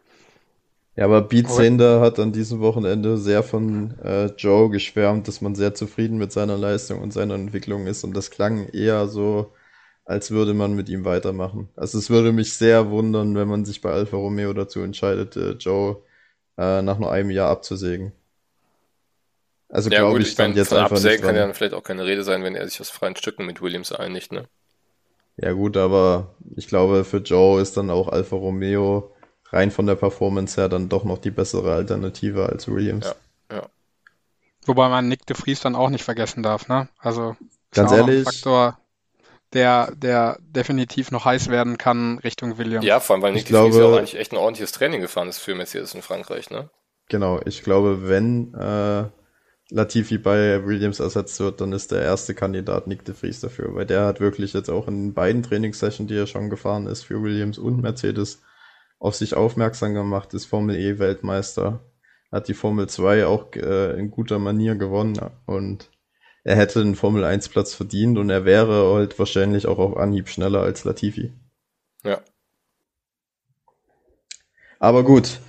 Ja, aber Beat Sander hat an diesem Wochenende sehr von äh, Joe geschwärmt, dass man sehr zufrieden mit seiner Leistung und seiner Entwicklung ist und das klang eher so, als würde man mit ihm weitermachen. Also es würde mich sehr wundern, wenn man sich bei Alfa Romeo dazu entscheidet, äh, Joe äh, nach nur einem Jahr abzusägen. Also Ja glaube gut, ich ich stand jetzt von einfach nicht Absägen kann ja dann vielleicht auch keine Rede sein, wenn er sich aus freien Stücken mit Williams einigt, ne? Ja gut, aber ich glaube, für Joe ist dann auch Alfa Romeo rein von der Performance her dann doch noch die bessere Alternative als Williams. Ja. wobei man Nick de Vries dann auch nicht vergessen darf, ne? Also Ganz ehrlich- Faktor, der, der definitiv noch heiß werden kann Richtung Williams. Ja, vor allem, weil Nick Ich de Vries ja glaube- auch eigentlich echt ein ordentliches Training gefahren ist für Mercedes in Frankreich, ne? Genau, ich glaube, wenn äh, Latifi bei Williams ersetzt wird, dann ist der erste Kandidat Nick de Vries dafür, weil der hat wirklich jetzt auch in beiden Trainingssessions, die er schon gefahren ist, für Williams und Mercedes auf sich aufmerksam gemacht, ist Formel E Weltmeister, hat die Formel 2 auch äh, in guter Manier gewonnen und er hätte einen Formel 1 Platz verdient und er wäre halt wahrscheinlich auch auf Anhieb schneller als Latifi. Ja. Aber gut.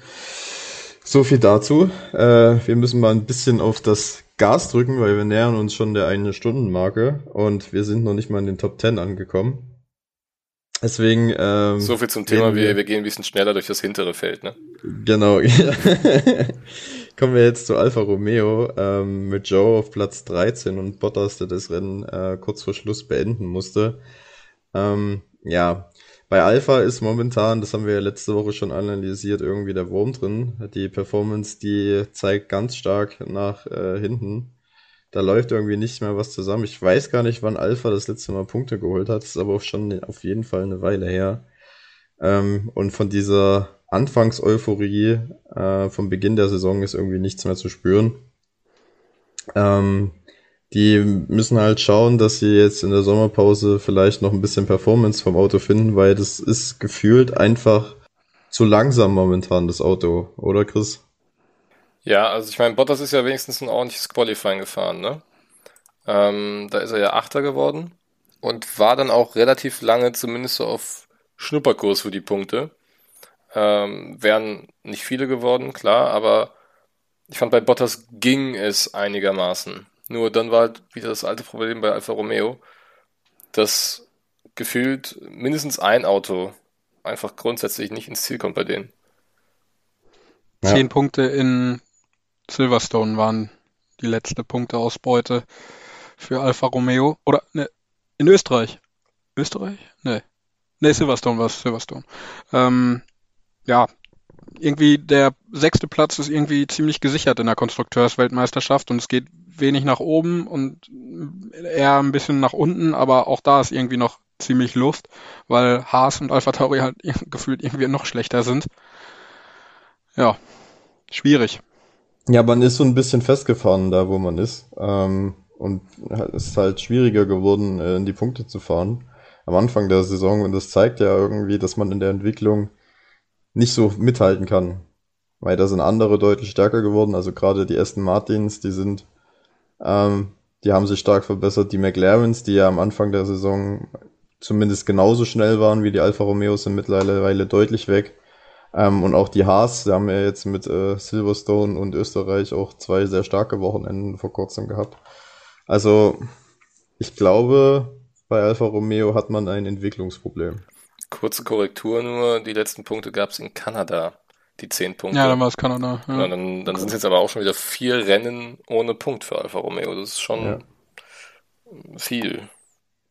So viel dazu. Äh, wir müssen mal ein bisschen auf das Gas drücken, weil wir nähern uns schon der eine Stundenmarke und wir sind noch nicht mal in den Top 10 angekommen. Deswegen, ähm, So viel zum Thema, wir, wir gehen ein bisschen schneller durch das hintere Feld, ne? Genau. Kommen wir jetzt zu Alfa Romeo ähm, mit Joe auf Platz 13 und Bottas, der das Rennen äh, kurz vor Schluss beenden musste. Ähm, ja, bei Alfa ist momentan, das haben wir ja letzte Woche schon analysiert, irgendwie der Wurm drin. Die Performance, die zeigt ganz stark nach äh, hinten. Da läuft irgendwie nicht mehr was zusammen. Ich weiß gar nicht, wann Alfa das letzte Mal Punkte geholt hat. Das ist aber auch schon auf jeden Fall eine Weile her. Ähm, und von dieser Anfangseuphorie äh, vom Beginn der Saison ist irgendwie nichts mehr zu spüren. Ähm, die müssen halt schauen, dass sie jetzt in der Sommerpause vielleicht noch ein bisschen Performance vom Auto finden, weil das ist gefühlt einfach zu langsam momentan, das Auto, oder Chris? Ja, also ich meine, Bottas ist ja wenigstens ein ordentliches Qualifying gefahren, ne? Ähm, da ist er ja Achter geworden und war dann auch relativ lange zumindest so auf Schnupperkurs für die Punkte. Ähm, wären nicht viele geworden, klar, aber ich fand bei Bottas ging es einigermaßen. Nur dann war halt wieder das alte Problem bei Alfa Romeo, dass gefühlt mindestens ein Auto einfach grundsätzlich nicht ins Ziel kommt bei denen. Ja. Zehn Punkte in Silverstone waren die letzte Punkteausbeute für Alfa Romeo. Oder ne, in Österreich. Österreich? Ne. Ne, Silverstone war es, Silverstone. Ähm, ja, irgendwie der sechste Platz ist irgendwie ziemlich gesichert in der Konstrukteursweltmeisterschaft und es geht wenig nach oben und eher ein bisschen nach unten, aber auch da ist irgendwie noch ziemlich Luft, weil Haas und Alpha Tauri halt gefühlt irgendwie noch schlechter sind. Ja, schwierig. Ja, man ist so ein bisschen festgefahren da, wo man ist. Ähm, und es ist halt schwieriger geworden, äh, in die Punkte zu fahren am Anfang der Saison. Und das zeigt ja irgendwie, dass man in der Entwicklung nicht so mithalten kann. Weil da sind andere deutlich stärker geworden. Also gerade die Aston Martins, die sind, ähm, die haben sich stark verbessert. Die McLarens, die ja am Anfang der Saison zumindest genauso schnell waren wie die Alfa Romeos, sind mittlerweile deutlich weg. Ähm, und auch die Haas, die haben ja jetzt mit äh, Silverstone und Österreich auch zwei sehr starke Wochenenden vor kurzem gehabt. Also ich glaube, bei Alfa Romeo hat man ein Entwicklungsproblem. Kurze Korrektur nur, die letzten Punkte gab es in Kanada, die zehn Punkte. Ja, dann war es Kanada. Ja. ja dann dann sind es jetzt aber auch schon wieder vier Rennen ohne Punkt für Alfa Romeo. Das ist schon ja. viel.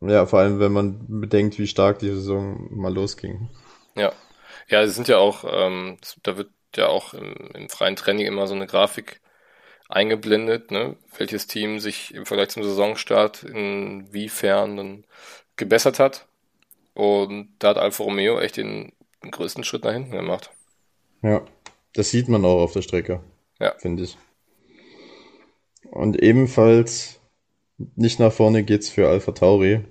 Ja, vor allem, wenn man bedenkt, wie stark die Saison mal losging. Ja. Ja, es sind ja auch, ähm, da wird ja auch im, im, freien Training immer so eine Grafik eingeblendet, ne? welches Team sich im Vergleich zum Saisonstart inwiefern dann gebessert hat. Und da hat Alfa Romeo echt den, den größten Schritt nach hinten gemacht. Ja, das sieht man auch auf der Strecke. Ja. Finde ich. Und ebenfalls nicht nach vorne geht's für Alpha Tauri,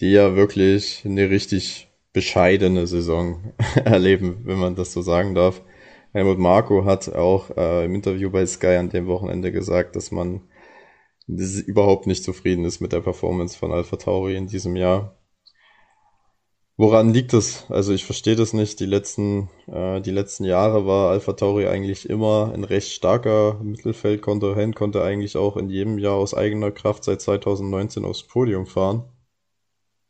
die ja wirklich eine richtig bescheidene Saison erleben, wenn man das so sagen darf. Helmut Marko hat auch äh, im Interview bei Sky an dem Wochenende gesagt, dass man überhaupt nicht zufrieden ist mit der Performance von Alpha Tauri in diesem Jahr. Woran liegt das? Also ich verstehe das nicht. Die letzten, äh, die letzten Jahre war Alpha Tauri eigentlich immer ein recht starker Mittelfeldkontrahent, konnte eigentlich auch in jedem Jahr aus eigener Kraft seit 2019 aufs Podium fahren.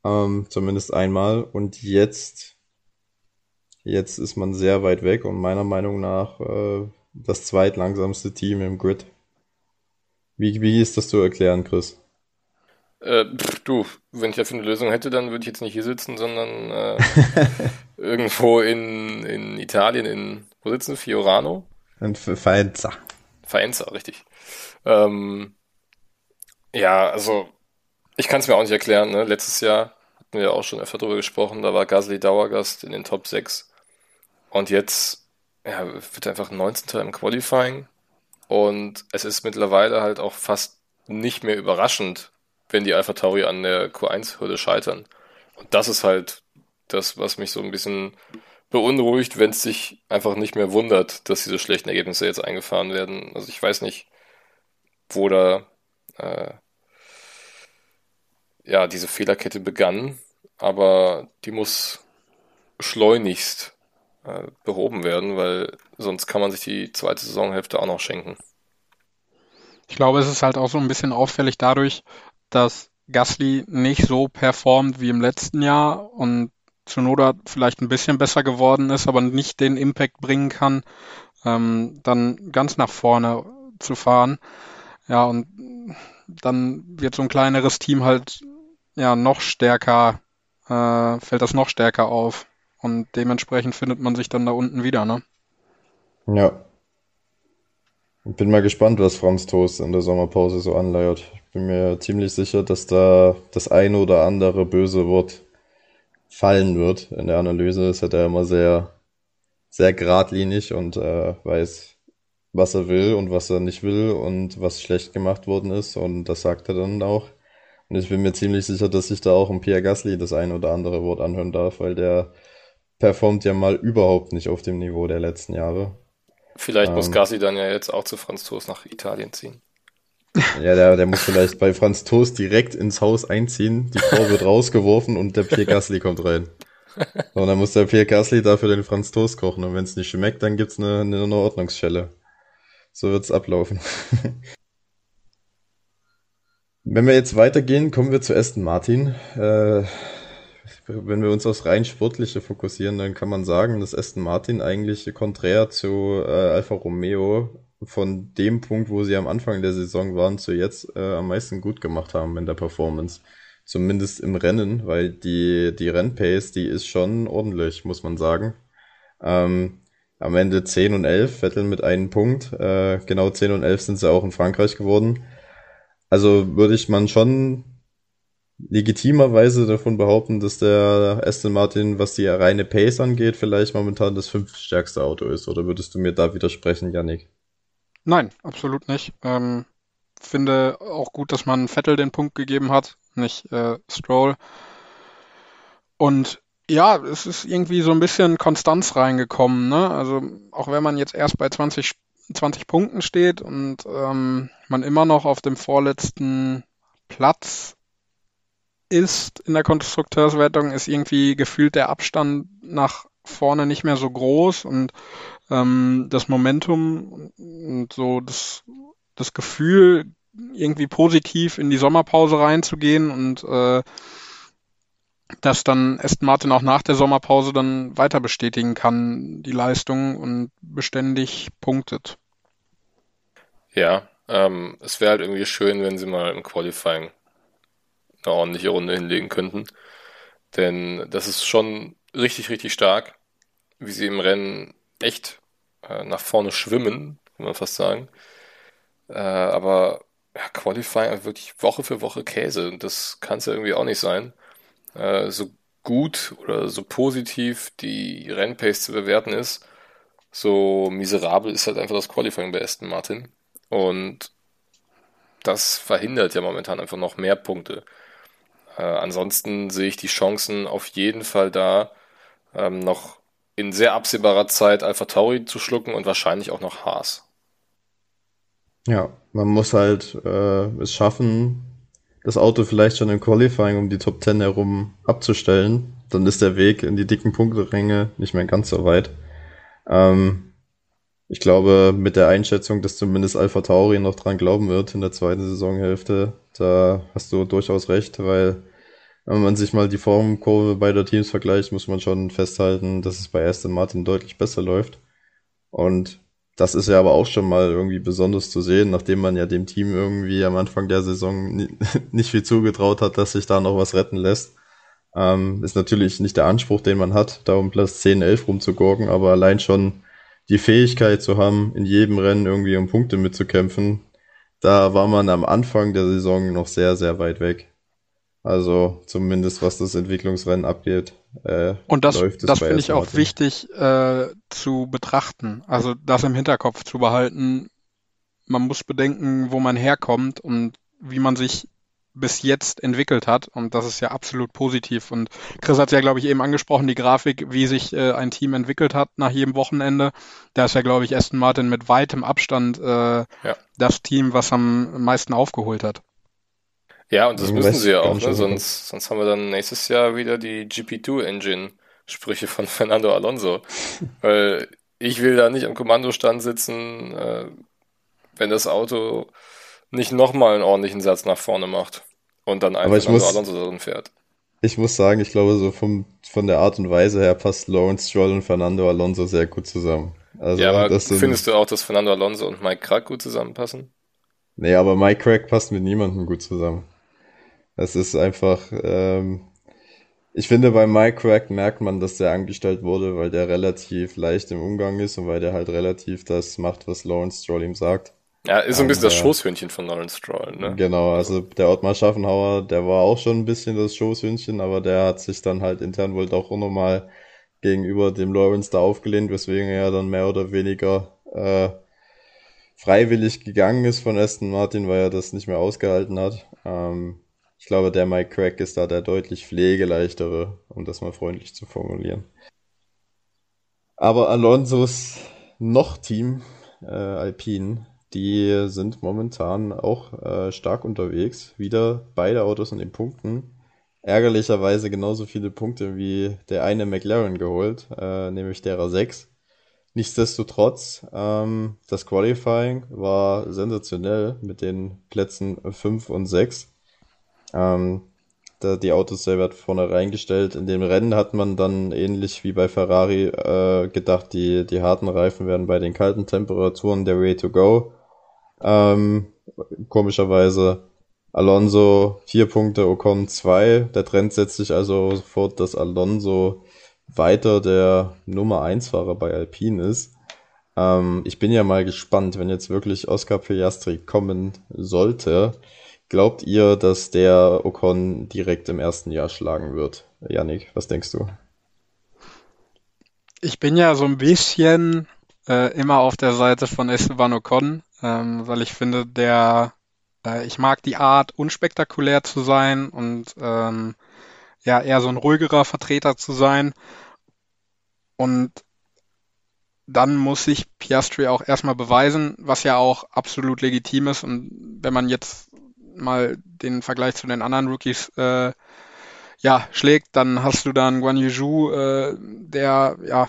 Ähm, zumindest einmal. Und jetzt, jetzt ist man sehr weit weg und meiner Meinung nach äh, das zweitlangsamste Team im Grid. Wie, wie ist das zu erklären, Chris? Äh, du, wenn ich dafür eine Lösung hätte, dann würde ich jetzt nicht hier sitzen, sondern äh, irgendwo in, in Italien, in, wo sitzen Fiorano? In Faenza. Faenza, richtig. Ähm, ja, also ich kann es mir auch nicht erklären. Ne? Letztes Jahr hatten wir auch schon öfter drüber gesprochen, da war Gasly Dauergast in den Top 6. Und jetzt ja, wird er einfach 19. im Qualifying. Und es ist mittlerweile halt auch fast nicht mehr überraschend, wenn die Alpha Tauri an der Q1-Hürde scheitern. Und das ist halt das, was mich so ein bisschen beunruhigt, wenn es sich einfach nicht mehr wundert, dass diese schlechten Ergebnisse jetzt eingefahren werden. Also ich weiß nicht, wo da äh, ja, diese Fehlerkette begann, aber die muss schleunigst äh, behoben werden, weil sonst kann man sich die zweite Saisonhälfte auch noch schenken. Ich glaube, es ist halt auch so ein bisschen auffällig dadurch, dass Gasly nicht so performt wie im letzten Jahr und Tsunoda vielleicht ein bisschen besser geworden ist, aber nicht den Impact bringen kann, ähm, dann ganz nach vorne zu fahren. Ja, und dann wird so ein kleineres Team halt ja noch stärker, äh, fällt das noch stärker auf. Und dementsprechend findet man sich dann da unten wieder, ne? Ja. Bin mal gespannt, was Franz Toast in der Sommerpause so anleiert. Bin mir ziemlich sicher, dass da das eine oder andere böse Wort fallen wird. In der Analyse ist er da immer sehr, sehr geradlinig und äh, weiß, was er will und was er nicht will und was schlecht gemacht worden ist. Und das sagt er dann auch. Und ich bin mir ziemlich sicher, dass ich da auch ein Pierre Gasly das ein oder andere Wort anhören darf, weil der performt ja mal überhaupt nicht auf dem Niveau der letzten Jahre. Vielleicht ähm, muss Gasly dann ja jetzt auch zu Franz Toast nach Italien ziehen. Ja, der, der muss vielleicht bei Franz Toast direkt ins Haus einziehen. Die Frau wird rausgeworfen und der Pierre Gasly kommt rein. Und dann muss der Pierre Gasly dafür den Franz Toast kochen. Und wenn es nicht schmeckt, dann gibt's eine, eine Ordnungsschelle. So wird's ablaufen. Wenn wir jetzt weitergehen, kommen wir zu Aston Martin. Äh, wenn wir uns aufs rein Sportliche fokussieren, dann kann man sagen, dass Aston Martin eigentlich konträr zu äh, Alfa Romeo von dem Punkt, wo sie am Anfang der Saison waren, zu jetzt äh, am meisten gut gemacht haben in der Performance. Zumindest im Rennen, weil die, die Rennpace, die ist schon ordentlich, muss man sagen. Ähm, am Ende 10 und 11, Vettel mit einem Punkt. Äh, genau 10 und 11 sind sie auch in Frankreich geworden. Also würde ich man schon legitimerweise davon behaupten, dass der Aston Martin, was die reine Pace angeht, vielleicht momentan das fünftstärkste Auto ist. Oder würdest du mir da widersprechen, Yannick? Nein, absolut nicht. Ähm, finde auch gut, dass man Vettel den Punkt gegeben hat, nicht äh, Stroll. Und ja, es ist irgendwie so ein bisschen Konstanz reingekommen. Ne? Also auch wenn man jetzt erst bei 20, 20 Punkten steht und ähm, man immer noch auf dem vorletzten Platz ist in der Konstrukteurswertung, ist irgendwie gefühlt der Abstand nach vorne nicht mehr so groß und ähm, das Momentum und so das, das Gefühl, irgendwie positiv in die Sommerpause reinzugehen und äh, dass dann Aston Martin auch nach der Sommerpause dann weiter bestätigen kann, die Leistung und beständig punktet. Ja, ähm, es wäre halt irgendwie schön, wenn sie mal im Qualifying eine ordentliche Runde hinlegen könnten. Denn das ist schon richtig, richtig stark, wie sie im Rennen echt äh, nach vorne schwimmen, kann man fast sagen. Äh, aber ja, Qualifying wirklich Woche für Woche Käse. Und das kann es ja irgendwie auch nicht sein. Äh, so gut oder so positiv die Rennpace zu bewerten ist, so miserabel ist halt einfach das Qualifying bei Aston Martin. Und das verhindert ja momentan einfach noch mehr Punkte. Äh, ansonsten sehe ich die Chancen auf jeden Fall da, ähm, noch in sehr absehbarer Zeit Alpha Tauri zu schlucken und wahrscheinlich auch noch Haas. Ja, man muss halt äh, es schaffen, das Auto vielleicht schon im Qualifying um die Top 10 herum abzustellen. Dann ist der Weg in die dicken Punkteränge nicht mehr ganz so weit. Ähm, ich glaube, mit der Einschätzung, dass zumindest Alpha Tauri noch dran glauben wird in der zweiten Saisonhälfte, da hast du durchaus recht, weil wenn man sich mal die Formkurve beider Teams vergleicht, muss man schon festhalten, dass es bei Aston Martin deutlich besser läuft. Und das ist ja aber auch schon mal irgendwie besonders zu sehen, nachdem man ja dem Team irgendwie am Anfang der Saison nicht viel zugetraut hat, dass sich da noch was retten lässt. Ähm, ist natürlich nicht der Anspruch, den man hat, da um Platz 10, 11 rumzugurken, aber allein schon die Fähigkeit zu haben, in jedem Rennen irgendwie um Punkte mitzukämpfen, da war man am Anfang der Saison noch sehr, sehr weit weg. Also zumindest was das Entwicklungsrennen abgeht. Äh, Und das, das finde ich auch wichtig äh, zu betrachten. Also das im Hinterkopf zu behalten. Man muss bedenken, wo man herkommt und wie man sich bis jetzt entwickelt hat. Und das ist ja absolut positiv. Und Chris hat es ja, glaube ich, eben angesprochen, die Grafik, wie sich äh, ein Team entwickelt hat nach jedem Wochenende. Da ist ja, glaube ich, Aston Martin mit weitem Abstand äh, ja. das Team, was am meisten aufgeholt hat. Ja, und das müssen sie ja auch, ne? sonst, sonst haben wir dann nächstes Jahr wieder die GP2-Engine-Sprüche von Fernando Alonso. Weil ich will da nicht am Kommandostand sitzen, äh, wenn das Auto nicht nochmal einen ordentlichen Satz nach vorne macht und dann einfach Fernando Alonso drin fährt. Ich muss sagen, ich glaube, so vom, von der Art und Weise her passt Lawrence Stroll und Fernando Alonso sehr gut zusammen. Also, ja, aber findest du auch, dass Fernando Alonso und Mike Krack gut zusammenpassen? Nee, aber Mike Crack passt mit niemandem gut zusammen. Es ist einfach, ähm, ich finde, bei Mike Crack merkt man, dass der angestellt wurde, weil der relativ leicht im Umgang ist und weil der halt relativ das macht, was Lawrence Stroll ihm sagt. Ja, ist so ein bisschen das Schoßhündchen von Lawrence Stroll, ne? Genau, also der Ottmar Schaffenhauer, der war auch schon ein bisschen das Schoßhündchen, aber der hat sich dann halt intern wohl doch auch nochmal gegenüber dem Lawrence da aufgelehnt, weswegen er dann mehr oder weniger äh, freiwillig gegangen ist von Aston Martin, weil er das nicht mehr ausgehalten hat. Ähm, ich glaube, der Mike Crack ist da der deutlich pflegeleichtere, um das mal freundlich zu formulieren. Aber Alonsos noch Team, äh, Alpine, die sind momentan auch äh, stark unterwegs. Wieder beide Autos in den Punkten. Ärgerlicherweise genauso viele Punkte wie der eine McLaren geholt, äh, nämlich derer 6. Nichtsdestotrotz, ähm, das Qualifying war sensationell mit den Plätzen 5 und 6. Ähm, da die Autos selber vorne reingestellt. In dem Rennen hat man dann ähnlich wie bei Ferrari äh, gedacht, die, die harten Reifen werden bei den kalten Temperaturen der Way to go. Ähm, komischerweise Alonso vier Punkte, Ocon zwei. Der Trend setzt sich also fort, dass Alonso weiter der Nummer eins Fahrer bei Alpine ist. Ähm, ich bin ja mal gespannt, wenn jetzt wirklich Oscar Piastri kommen sollte. Glaubt ihr, dass der Ocon direkt im ersten Jahr schlagen wird? Yannick, was denkst du? Ich bin ja so ein bisschen äh, immer auf der Seite von Esteban Ocon, ähm, weil ich finde, der, äh, ich mag die Art, unspektakulär zu sein und ähm, ja, eher so ein ruhigerer Vertreter zu sein. Und dann muss sich Piastri auch erstmal beweisen, was ja auch absolut legitim ist. Und wenn man jetzt mal den Vergleich zu den anderen Rookies äh, ja, schlägt, dann hast du dann Guan Yu äh, der ja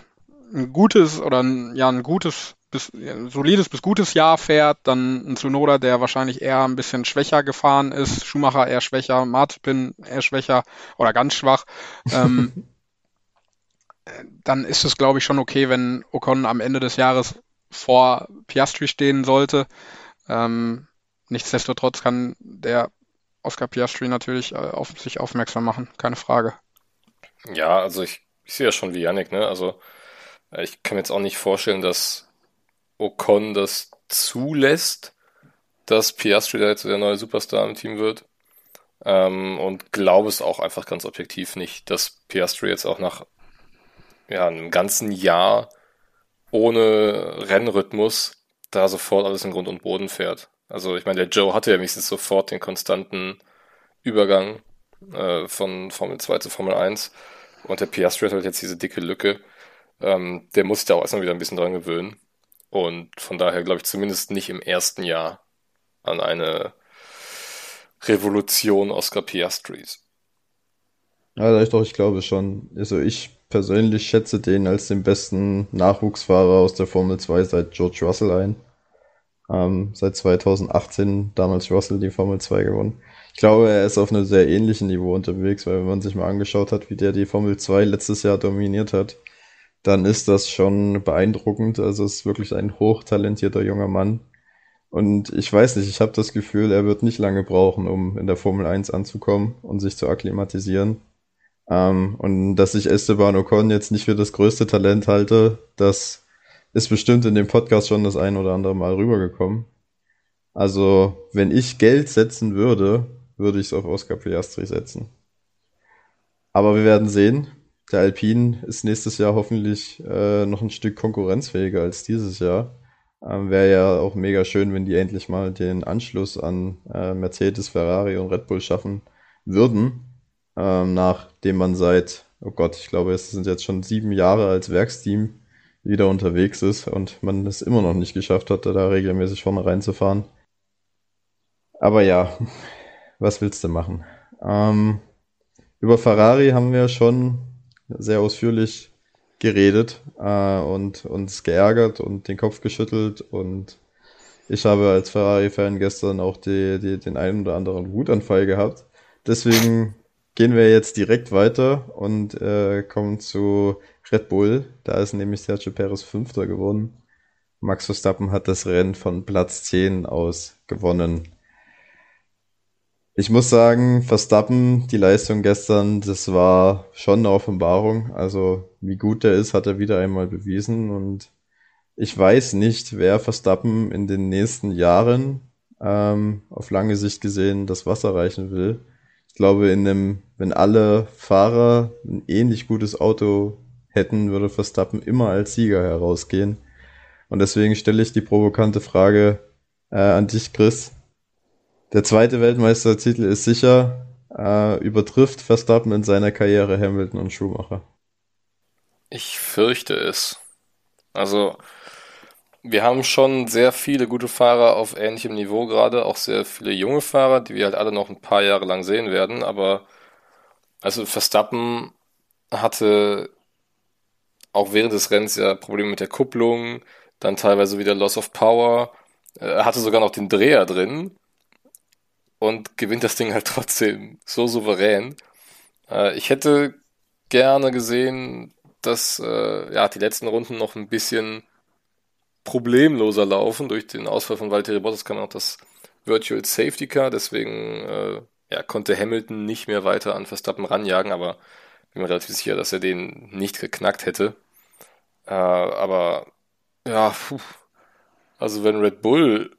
ein gutes oder ein, ja ein gutes bis ein solides bis gutes Jahr fährt, dann ein Tsunoda, der wahrscheinlich eher ein bisschen schwächer gefahren ist, Schumacher eher schwächer, Martin eher schwächer oder ganz schwach. Ähm, dann ist es, glaube ich, schon okay, wenn Ocon am Ende des Jahres vor Piastri stehen sollte. Ähm, nichtsdestotrotz kann der Oscar Piastri natürlich äh, auf sich aufmerksam machen, keine Frage. Ja, also ich, ich sehe ja schon wie Yannick, ne? Also äh, ich kann mir jetzt auch nicht vorstellen, dass Ocon das zulässt, dass Piastri da jetzt der neue Superstar im Team wird. Ähm, und glaube es auch einfach ganz objektiv nicht, dass Piastri jetzt auch nach ja, einem ganzen Jahr ohne Rennrhythmus da sofort alles in Grund und Boden fährt. Also ich meine, der Joe hatte ja wenigstens sofort den konstanten Übergang äh, von Formel 2 zu Formel 1 und der Piastri hat halt jetzt diese dicke Lücke. Ähm, der muss sich da auch erstmal wieder ein bisschen dran gewöhnen. Und von daher glaube ich zumindest nicht im ersten Jahr an eine Revolution Oscar Piastris. Ja, doch, ich glaube schon. Also ich persönlich schätze den als den besten Nachwuchsfahrer aus der Formel 2 seit George Russell ein. Ähm, seit 2018 damals Russell die Formel 2 gewonnen. Ich glaube, er ist auf einem sehr ähnlichen Niveau unterwegs, weil wenn man sich mal angeschaut hat, wie der die Formel 2 letztes Jahr dominiert hat, dann ist das schon beeindruckend. Also es ist wirklich ein hochtalentierter junger Mann. Und ich weiß nicht, ich habe das Gefühl, er wird nicht lange brauchen, um in der Formel 1 anzukommen und sich zu akklimatisieren. Ähm, und dass ich Esteban Ocon jetzt nicht für das größte Talent halte, das ist bestimmt in dem Podcast schon das ein oder andere Mal rübergekommen. Also, wenn ich Geld setzen würde, würde ich es auf Oscar Piastri setzen. Aber wir werden sehen. Der Alpine ist nächstes Jahr hoffentlich äh, noch ein Stück konkurrenzfähiger als dieses Jahr. Ähm, Wäre ja auch mega schön, wenn die endlich mal den Anschluss an äh, Mercedes, Ferrari und Red Bull schaffen würden ähm, nachdem man seit, oh Gott, ich glaube, es sind jetzt schon sieben Jahre als Werksteam wieder unterwegs ist und man es immer noch nicht geschafft hat, da regelmäßig vorne reinzufahren. Aber ja, was willst du machen? Ähm, über Ferrari haben wir schon sehr ausführlich geredet äh, und uns geärgert und den Kopf geschüttelt und ich habe als Ferrari-Fan gestern auch die, die, den einen oder anderen Wutanfall gehabt. Deswegen gehen wir jetzt direkt weiter und äh, kommen zu Red Bull. Da ist nämlich Sergio Perez Fünfter geworden. Max Verstappen hat das Rennen von Platz 10 aus gewonnen. Ich muss sagen, Verstappen, die Leistung gestern, das war schon eine Offenbarung. Also wie gut er ist, hat er wieder einmal bewiesen. Und ich weiß nicht, wer Verstappen in den nächsten Jahren ähm, auf lange Sicht gesehen das Wasser reichen will. Ich glaube, in einem, wenn alle Fahrer ein ähnlich gutes Auto hätten, würde Verstappen immer als Sieger herausgehen. Und deswegen stelle ich die provokante Frage äh, an dich, Chris. Der zweite Weltmeistertitel ist sicher, äh, übertrifft Verstappen in seiner Karriere Hamilton und Schumacher. Ich fürchte es. Also, wir haben schon sehr viele gute Fahrer auf ähnlichem Niveau gerade, auch sehr viele junge Fahrer, die wir halt alle noch ein paar Jahre lang sehen werden, aber also Verstappen hatte auch während des Rennens ja Probleme mit der Kupplung, dann teilweise wieder Loss of Power, er hatte sogar noch den Dreher drin und gewinnt das Ding halt trotzdem so souverän. Äh, ich hätte gerne gesehen, dass äh, ja, die letzten Runden noch ein bisschen problemloser laufen. Durch den Ausfall von Valtteri Bottas kam auch das Virtual Safety Car, deswegen äh, ja, konnte Hamilton nicht mehr weiter an Verstappen ranjagen, aber bin mir relativ sicher, dass er den nicht geknackt hätte. Äh, aber ja, puh. also wenn Red Bull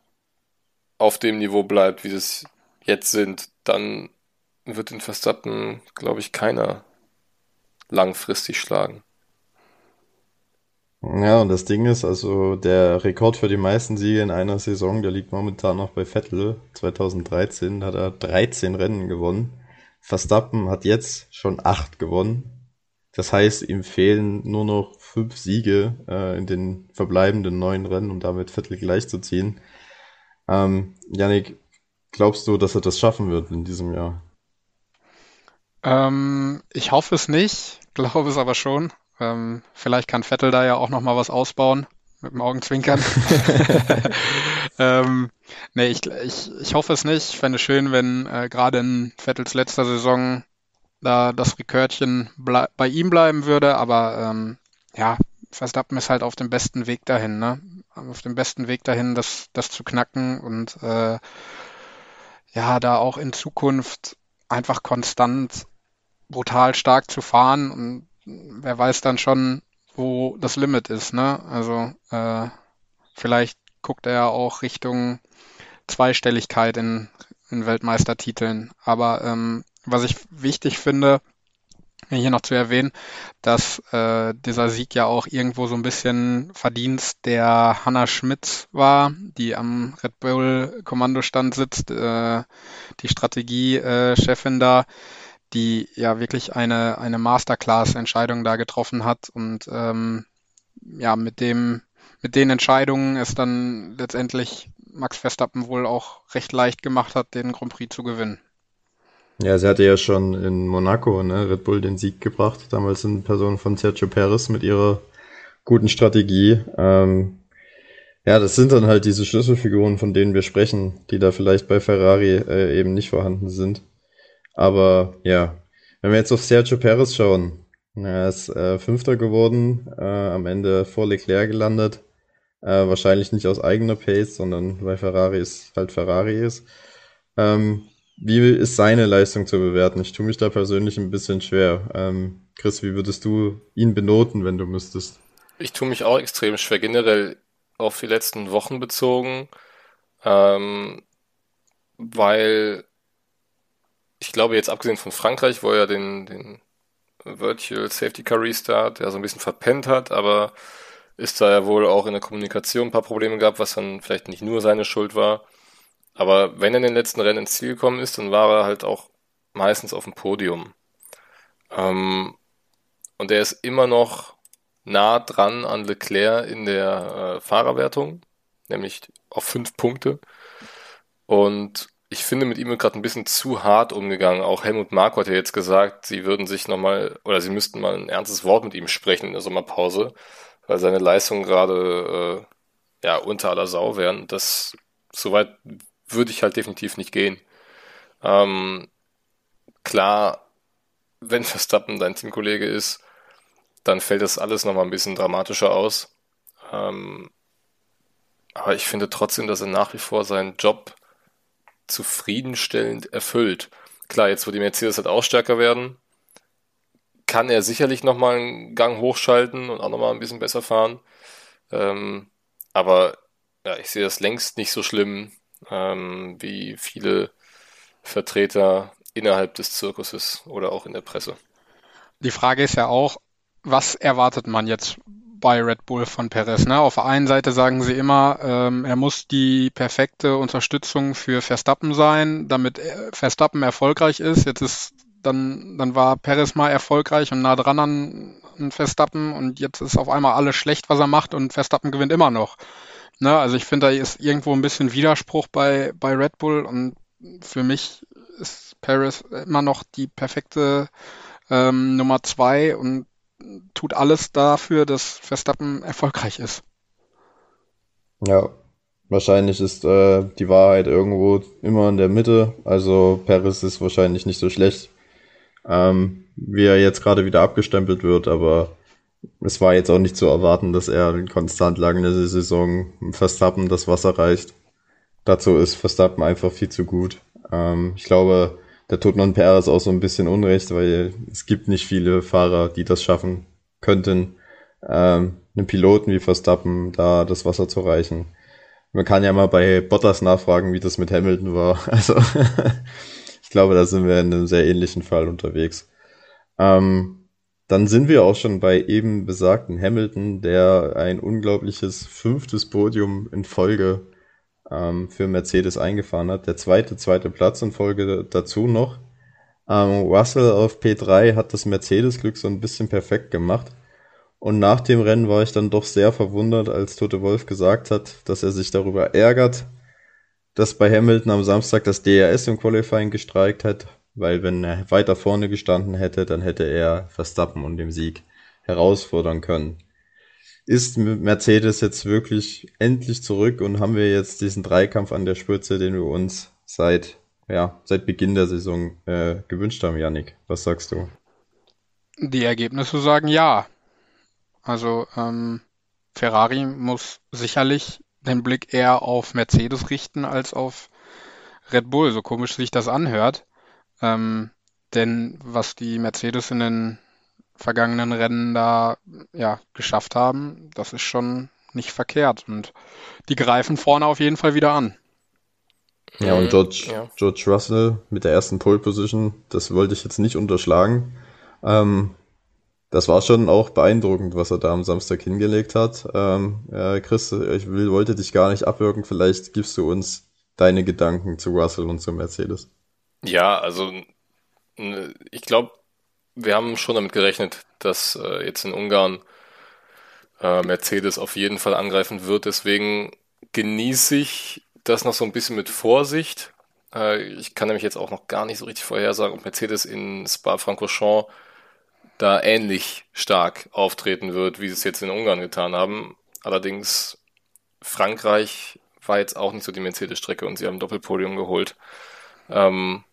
auf dem Niveau bleibt, wie es jetzt sind, dann wird den Verstappen, glaube ich, keiner langfristig schlagen. Ja, und das Ding ist, also der Rekord für die meisten Siege in einer Saison, der liegt momentan noch bei Vettel. 2013 hat er 13 Rennen gewonnen. Verstappen hat jetzt schon 8 gewonnen. Das heißt, ihm fehlen nur noch 5 Siege äh, in den verbleibenden 9 Rennen, um damit Vettel gleichzuziehen. Ähm, Yannick, glaubst du, dass er das schaffen wird in diesem Jahr? Ähm, ich hoffe es nicht, glaube es aber schon. Ähm, vielleicht kann Vettel da ja auch noch mal was ausbauen mit dem Augenzwinkern. ähm, nee, ich, ich, ich hoffe es nicht. Ich fände es schön, wenn äh, gerade in Vettels letzter Saison da das Rekordchen bei ihm bleiben würde, aber ähm, ja, Verstappen ist halt auf dem besten Weg dahin, ne? Auf dem besten Weg dahin, das, das zu knacken und äh, ja, da auch in Zukunft einfach konstant brutal stark zu fahren und wer weiß dann schon, wo das Limit ist, ne? Also äh, vielleicht guckt er ja auch Richtung Zweistelligkeit in, in Weltmeistertiteln. Aber ähm, was ich wichtig finde, hier noch zu erwähnen, dass äh, dieser Sieg ja auch irgendwo so ein bisschen Verdienst der Hanna Schmidt war, die am Red Bull Kommandostand sitzt, äh, die Strategiechefin da, die ja wirklich eine, eine Masterclass-Entscheidung da getroffen hat und ähm, ja, mit dem, mit den Entscheidungen es dann letztendlich Max Verstappen wohl auch recht leicht gemacht hat, den Grand Prix zu gewinnen. Ja, sie hatte ja schon in Monaco, ne, Red Bull den Sieg gebracht, damals in Person von Sergio Perez mit ihrer guten Strategie. Ähm, ja, das sind dann halt diese Schlüsselfiguren, von denen wir sprechen, die da vielleicht bei Ferrari äh, eben nicht vorhanden sind. Aber ja, wenn wir jetzt auf Sergio Perez schauen, er ist äh, Fünfter geworden, äh, am Ende vor Leclerc gelandet. Äh, wahrscheinlich nicht aus eigener Pace, sondern weil Ferrari ist halt Ferrari ist. Ähm, wie ist seine Leistung zu bewerten? Ich tue mich da persönlich ein bisschen schwer. Ähm, Chris, wie würdest du ihn benoten, wenn du müsstest? Ich tue mich auch extrem schwer, generell auf die letzten Wochen bezogen, ähm, weil ich glaube jetzt abgesehen von Frankreich, wo er den, den Virtual Safety Car Restart, der so ein bisschen verpennt hat, aber ist da ja wohl auch in der Kommunikation ein paar Probleme gab, was dann vielleicht nicht nur seine Schuld war. Aber wenn er in den letzten Rennen ins Ziel gekommen ist, dann war er halt auch meistens auf dem Podium. Ähm, und er ist immer noch nah dran an Leclerc in der äh, Fahrerwertung, nämlich auf fünf Punkte. Und ich finde, mit ihm wird gerade ein bisschen zu hart umgegangen. Auch Helmut Marko hat ja jetzt gesagt, sie würden sich nochmal, oder sie müssten mal ein ernstes Wort mit ihm sprechen in der Sommerpause, weil seine Leistungen gerade äh, ja unter aller Sau wären. Das soweit würde ich halt definitiv nicht gehen. Ähm, klar, wenn Verstappen dein Teamkollege ist, dann fällt das alles nochmal ein bisschen dramatischer aus. Ähm, aber ich finde trotzdem, dass er nach wie vor seinen Job zufriedenstellend erfüllt. Klar, jetzt wo die Mercedes halt auch stärker werden, kann er sicherlich nochmal einen Gang hochschalten und auch nochmal ein bisschen besser fahren. Ähm, aber ja, ich sehe das längst nicht so schlimm, ähm, wie viele Vertreter innerhalb des Zirkuses oder auch in der Presse. Die Frage ist ja auch, was erwartet man jetzt bei Red Bull von Perez? Ne? Auf der einen Seite sagen sie immer, ähm, er muss die perfekte Unterstützung für Verstappen sein, damit Verstappen erfolgreich ist. Jetzt ist dann, dann war Perez mal erfolgreich und nah dran an, an Verstappen und jetzt ist auf einmal alles schlecht, was er macht und Verstappen gewinnt immer noch. Ne, also ich finde, da ist irgendwo ein bisschen Widerspruch bei, bei Red Bull und für mich ist Paris immer noch die perfekte ähm, Nummer zwei und tut alles dafür, dass Verstappen erfolgreich ist. Ja, Wahrscheinlich ist äh, die Wahrheit irgendwo immer in der Mitte. Also Paris ist wahrscheinlich nicht so schlecht, ähm, wie er jetzt gerade wieder abgestempelt wird, aber es war jetzt auch nicht zu erwarten, dass er konstant lang in der Saison Verstappen das Wasser reicht. Dazu ist Verstappen einfach viel zu gut. Ähm, ich glaube, der tut man Perez auch so ein bisschen Unrecht, weil es gibt nicht viele Fahrer, die das schaffen könnten, ähm, einem Piloten wie Verstappen da das Wasser zu reichen. Man kann ja mal bei Bottas nachfragen, wie das mit Hamilton war. Also ich glaube, da sind wir in einem sehr ähnlichen Fall unterwegs. Ähm, dann sind wir auch schon bei eben besagten Hamilton, der ein unglaubliches fünftes Podium in Folge ähm, für Mercedes eingefahren hat. Der zweite, zweite Platz in Folge dazu noch. Ähm, Russell auf P3 hat das Mercedes-Glück so ein bisschen perfekt gemacht. Und nach dem Rennen war ich dann doch sehr verwundert, als Tote Wolf gesagt hat, dass er sich darüber ärgert, dass bei Hamilton am Samstag das DRS im Qualifying gestreikt hat, weil wenn er weiter vorne gestanden hätte, dann hätte er Verstappen und dem Sieg herausfordern können. Ist Mercedes jetzt wirklich endlich zurück und haben wir jetzt diesen Dreikampf an der Spitze, den wir uns seit, ja, seit Beginn der Saison äh, gewünscht haben, Yannick? Was sagst du? Die Ergebnisse sagen ja. Also ähm, Ferrari muss sicherlich den Blick eher auf Mercedes richten als auf Red Bull, so komisch sich das anhört. Ähm, denn was die Mercedes in den vergangenen Rennen da ja geschafft haben, das ist schon nicht verkehrt. Und die greifen vorne auf jeden Fall wieder an. Ja, und George, ja. George Russell mit der ersten Pole Position, das wollte ich jetzt nicht unterschlagen. Ähm, das war schon auch beeindruckend, was er da am Samstag hingelegt hat. Ähm, äh, Chris, ich will, wollte dich gar nicht abwirken. Vielleicht gibst du uns deine Gedanken zu Russell und zu Mercedes. Ja, also ich glaube, wir haben schon damit gerechnet, dass äh, jetzt in Ungarn äh, Mercedes auf jeden Fall angreifen wird. Deswegen genieße ich das noch so ein bisschen mit Vorsicht. Äh, ich kann nämlich jetzt auch noch gar nicht so richtig vorhersagen, ob Mercedes in Spa-Francorchamps da ähnlich stark auftreten wird, wie sie es jetzt in Ungarn getan haben. Allerdings Frankreich war jetzt auch nicht so die Mercedes-Strecke und sie haben Doppelpodium geholt. Ähm,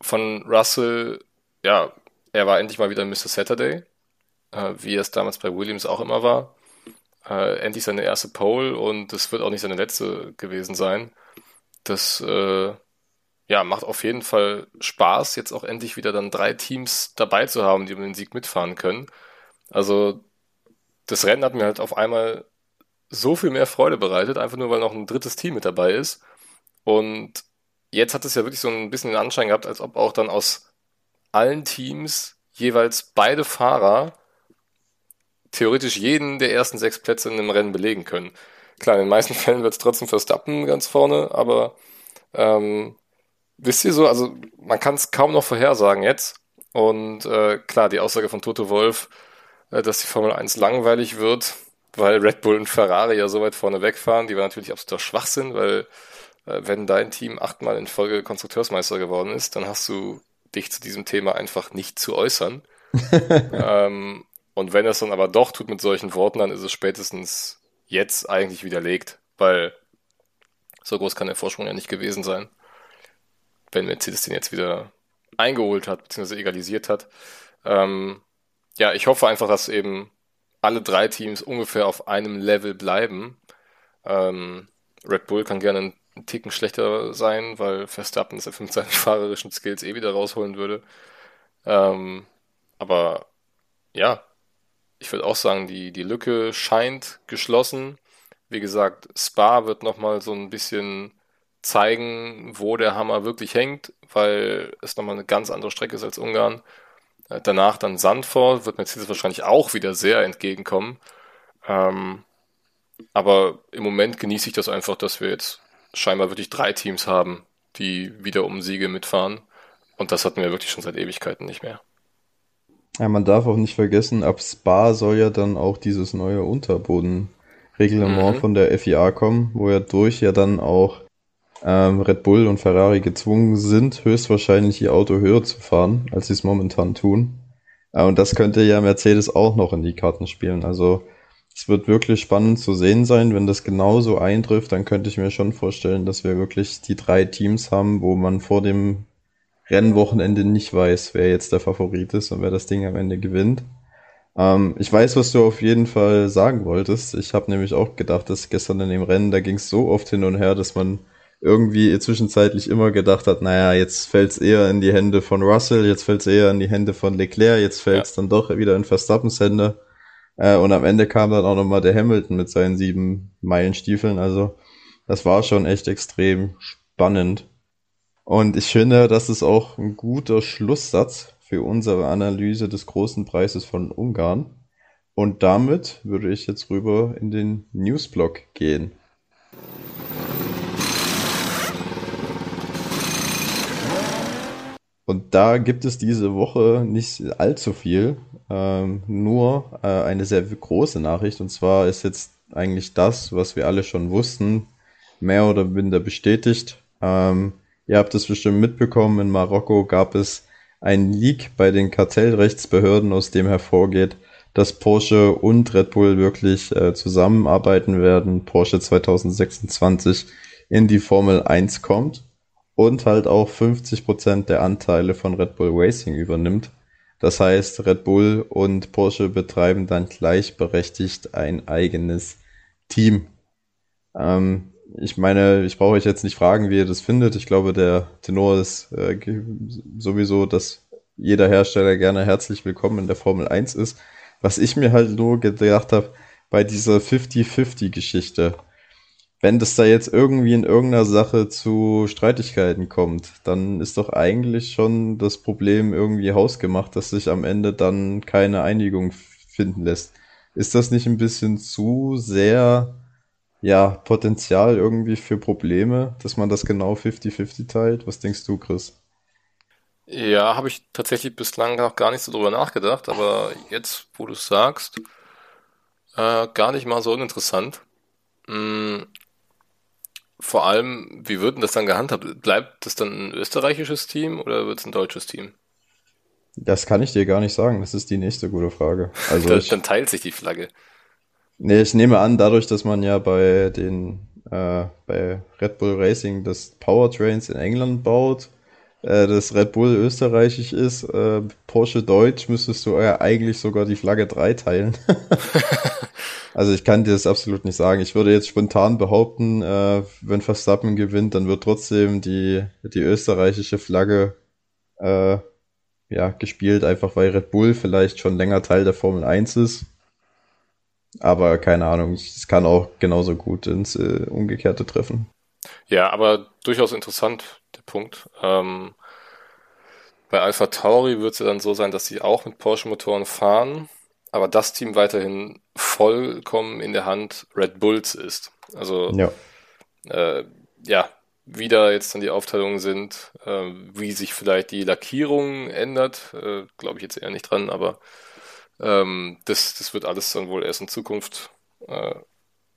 von Russell, ja, er war endlich mal wieder Mr. Saturday, äh, wie es damals bei Williams auch immer war. Äh, endlich seine erste Pole und das wird auch nicht seine letzte gewesen sein. Das äh, ja, macht auf jeden Fall Spaß, jetzt auch endlich wieder dann drei Teams dabei zu haben, die um den Sieg mitfahren können. Also das Rennen hat mir halt auf einmal so viel mehr Freude bereitet, einfach nur weil noch ein drittes Team mit dabei ist. Und jetzt hat es ja wirklich so ein bisschen den Anschein gehabt, als ob auch dann aus allen Teams jeweils beide Fahrer theoretisch jeden der ersten sechs Plätze in einem Rennen belegen können. Klar, in den meisten Fällen wird es trotzdem Verstappen ganz vorne, aber ähm, wisst ihr so, also man kann es kaum noch vorhersagen jetzt. Und äh, klar, die Aussage von Toto Wolf, äh, dass die Formel 1 langweilig wird, weil Red Bull und Ferrari ja so weit vorne wegfahren, die war natürlich absoluter Schwachsinn, weil wenn dein Team achtmal in Folge Konstrukteursmeister geworden ist, dann hast du dich zu diesem Thema einfach nicht zu äußern. ähm, und wenn es dann aber doch tut mit solchen Worten, dann ist es spätestens jetzt eigentlich widerlegt, weil so groß kann der Vorsprung ja nicht gewesen sein wenn Mercedes den jetzt wieder eingeholt hat, beziehungsweise egalisiert hat. Ähm, ja, ich hoffe einfach, dass eben alle drei Teams ungefähr auf einem Level bleiben. Ähm, Red Bull kann gerne einen Ticken schlechter sein, weil Verstappen das mit seinen fahrerischen Skills eh wieder rausholen würde. Ähm, aber ja, ich würde auch sagen, die, die Lücke scheint geschlossen. Wie gesagt, Spa wird nochmal so ein bisschen zeigen, wo der Hammer wirklich hängt, weil es nochmal eine ganz andere Strecke ist als Ungarn. Äh, danach dann Sandford, wird Mercedes wahrscheinlich auch wieder sehr entgegenkommen. Ähm, aber im Moment genieße ich das einfach, dass wir jetzt scheinbar wirklich drei Teams haben, die wieder um Siege mitfahren. Und das hatten wir wirklich schon seit Ewigkeiten nicht mehr. Ja, man darf auch nicht vergessen, ab Spa soll ja dann auch dieses neue Unterbodenreglement mhm. von der FIA kommen, wo ja durch ja dann auch ähm, Red Bull und Ferrari gezwungen sind, höchstwahrscheinlich ihr Auto höher zu fahren, als sie es momentan tun. Äh, und das könnte ja Mercedes auch noch in die Karten spielen. Also Es wird wirklich spannend zu sehen sein. Wenn das genauso eintrifft, dann könnte ich mir schon vorstellen, dass wir wirklich die drei Teams haben, wo man vor dem Rennwochenende nicht weiß, wer jetzt der Favorit ist und wer das Ding am Ende gewinnt. Ähm, ich weiß, was du auf jeden Fall sagen wolltest. Ich habe nämlich auch gedacht, dass gestern in dem Rennen, da ging es so oft hin und her, dass man irgendwie zwischenzeitlich immer gedacht hat, naja, jetzt fällt es eher in die Hände von Russell, jetzt fällt es eher in die Hände von Leclerc, jetzt fällt es ja. dann doch wieder in Verstappens Hände. Äh, und am Ende kam dann auch nochmal der Hamilton mit seinen sieben Meilenstiefeln. Also das war schon echt extrem spannend. Und ich finde, das ist auch ein guter Schlusssatz für unsere Analyse des großen Preises von Ungarn. Und damit würde ich jetzt rüber in den Newsblock gehen. Und da gibt es diese Woche nicht allzu viel, ähm, nur äh, eine sehr große Nachricht. Und zwar ist jetzt eigentlich das, was wir alle schon wussten, mehr oder minder bestätigt. Ähm, ihr habt es bestimmt mitbekommen, in Marokko gab es einen Leak bei den Kartellrechtsbehörden, aus dem hervorgeht, dass Porsche und Red Bull wirklich äh, zusammenarbeiten werden, Porsche 2026 in die Formel 1 kommt und halt auch 50% der Anteile von Red Bull Racing übernimmt. Das heißt, Red Bull und Porsche betreiben dann gleichberechtigt ein eigenes Team. Ähm, ich meine, ich brauche euch jetzt nicht fragen, wie ihr das findet. Ich glaube, der Tenor ist äh, sowieso, dass jeder Hersteller gerne herzlich willkommen in der Formel 1 ist. Was ich mir halt nur gedacht habe, bei dieser 50-50-Geschichte, wenn das da jetzt irgendwie in irgendeiner Sache zu Streitigkeiten kommt, dann ist doch eigentlich schon das Problem irgendwie hausgemacht, dass sich am Ende dann keine Einigung finden lässt. Ist das nicht ein bisschen zu sehr, ja, Potenzial irgendwie für Probleme, dass man das genau 50-50 teilt? Was denkst du, Chris? Ja, habe ich tatsächlich bislang noch gar nicht so drüber nachgedacht, aber jetzt, wo du es sagst, äh, gar nicht mal so uninteressant. Vor allem, wie wird denn das dann gehandhabt? Bleibt das dann ein österreichisches Team oder wird es ein deutsches Team? Das kann ich dir gar nicht sagen. Das ist die nächste gute Frage. Also dann, ich, dann teilt sich die Flagge. Nee, ich nehme an, dadurch, dass man ja bei den äh, bei Red Bull Racing das Powertrains in England baut, äh, das Red Bull österreichisch ist, äh, Porsche deutsch, müsstest du ja eigentlich sogar die Flagge 3 teilen. Also ich kann dir das absolut nicht sagen. Ich würde jetzt spontan behaupten, äh, wenn Verstappen gewinnt, dann wird trotzdem die, die österreichische Flagge äh, ja, gespielt, einfach weil Red Bull vielleicht schon länger Teil der Formel 1 ist. Aber keine Ahnung, es kann auch genauso gut ins äh, Umgekehrte treffen. Ja, aber durchaus interessant, Punkt. Ähm, bei Alpha Tauri wird es ja dann so sein, dass sie auch mit Porsche-Motoren fahren aber das Team weiterhin vollkommen in der Hand Red Bulls ist. Also ja, äh, ja wie da jetzt dann die Aufteilungen sind, äh, wie sich vielleicht die Lackierung ändert, äh, glaube ich jetzt eher nicht dran, aber ähm, das, das wird alles dann wohl erst in Zukunft äh,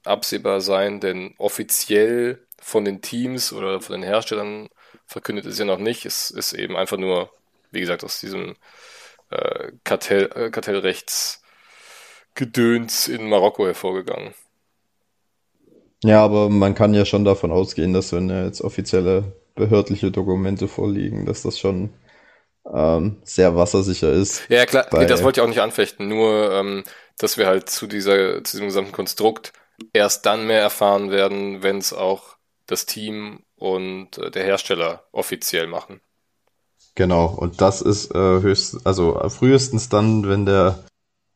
absehbar sein, denn offiziell von den Teams oder von den Herstellern verkündet ist ja noch nicht. Es ist eben einfach nur, wie gesagt, aus diesem äh, Kartell, äh, Kartellrechts Gedöns in Marokko hervorgegangen. Ja, aber man kann ja schon davon ausgehen, dass wenn jetzt offizielle behördliche Dokumente vorliegen, dass das schon ähm, sehr wassersicher ist. Ja, klar, nee, das wollte ich auch nicht anfechten, nur ähm, dass wir halt zu dieser, zu diesem gesamten Konstrukt erst dann mehr erfahren werden, wenn es auch das Team und äh, der Hersteller offiziell machen. Genau, und das ist äh, höchst, also frühestens dann, wenn der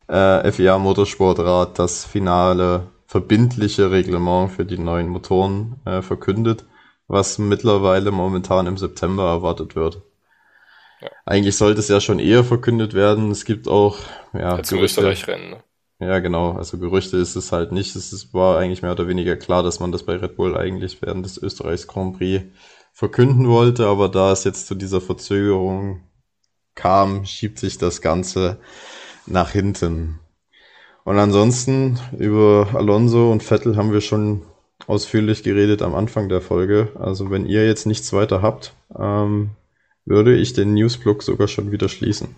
äh, FIA Motorsportrat das finale verbindliche Reglement für die neuen Motoren äh, verkündet, was mittlerweile momentan im September erwartet wird. Ja. Eigentlich sollte es ja schon eher verkündet werden. Es gibt auch ja, ja zum Österreich-Rennen. Ne? Ja, genau. Also Gerüchte ist es halt nicht. Es war eigentlich mehr oder weniger klar, dass man das bei Red Bull eigentlich während des Österreichs Grand Prix verkünden wollte, aber da es jetzt zu dieser Verzögerung kam, schiebt sich das Ganze nach hinten. Und ansonsten über Alonso und Vettel haben wir schon ausführlich geredet am Anfang der Folge. Also wenn ihr jetzt nichts weiter habt, ähm, würde ich den Newsblock sogar schon wieder schließen.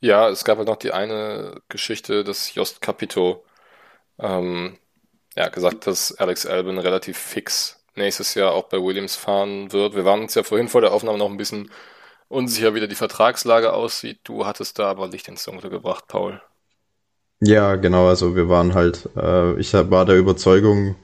Ja, es gab halt noch die eine Geschichte, dass Jost Capito ähm, ja, gesagt, dass Alex Albon relativ fix nächstes Jahr auch bei Williams fahren wird. Wir waren uns ja vorhin vor der Aufnahme noch ein bisschen unsicher, wie da die Vertragslage aussieht. Du hattest da aber Licht ins Dunkle gebracht, Paul. Ja, genau, also wir waren halt, äh, ich war der Überzeugung,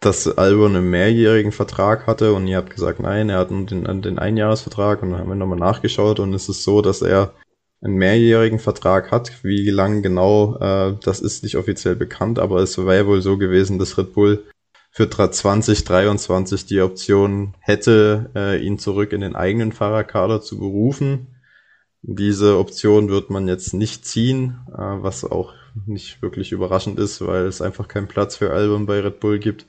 dass Albon einen mehrjährigen Vertrag hatte und ihr habt gesagt, nein, er hat nur den, den Einjahresvertrag und dann haben wir nochmal nachgeschaut und es ist so, dass er einen mehrjährigen Vertrag hat. Wie lang genau, äh, das ist nicht offiziell bekannt, aber es wäre wohl so gewesen, dass Red Bull für 2023 die Option hätte, äh, ihn zurück in den eigenen Fahrerkader zu berufen. Diese Option wird man jetzt nicht ziehen, äh, was auch nicht wirklich überraschend ist, weil es einfach keinen Platz für Albon bei Red Bull gibt.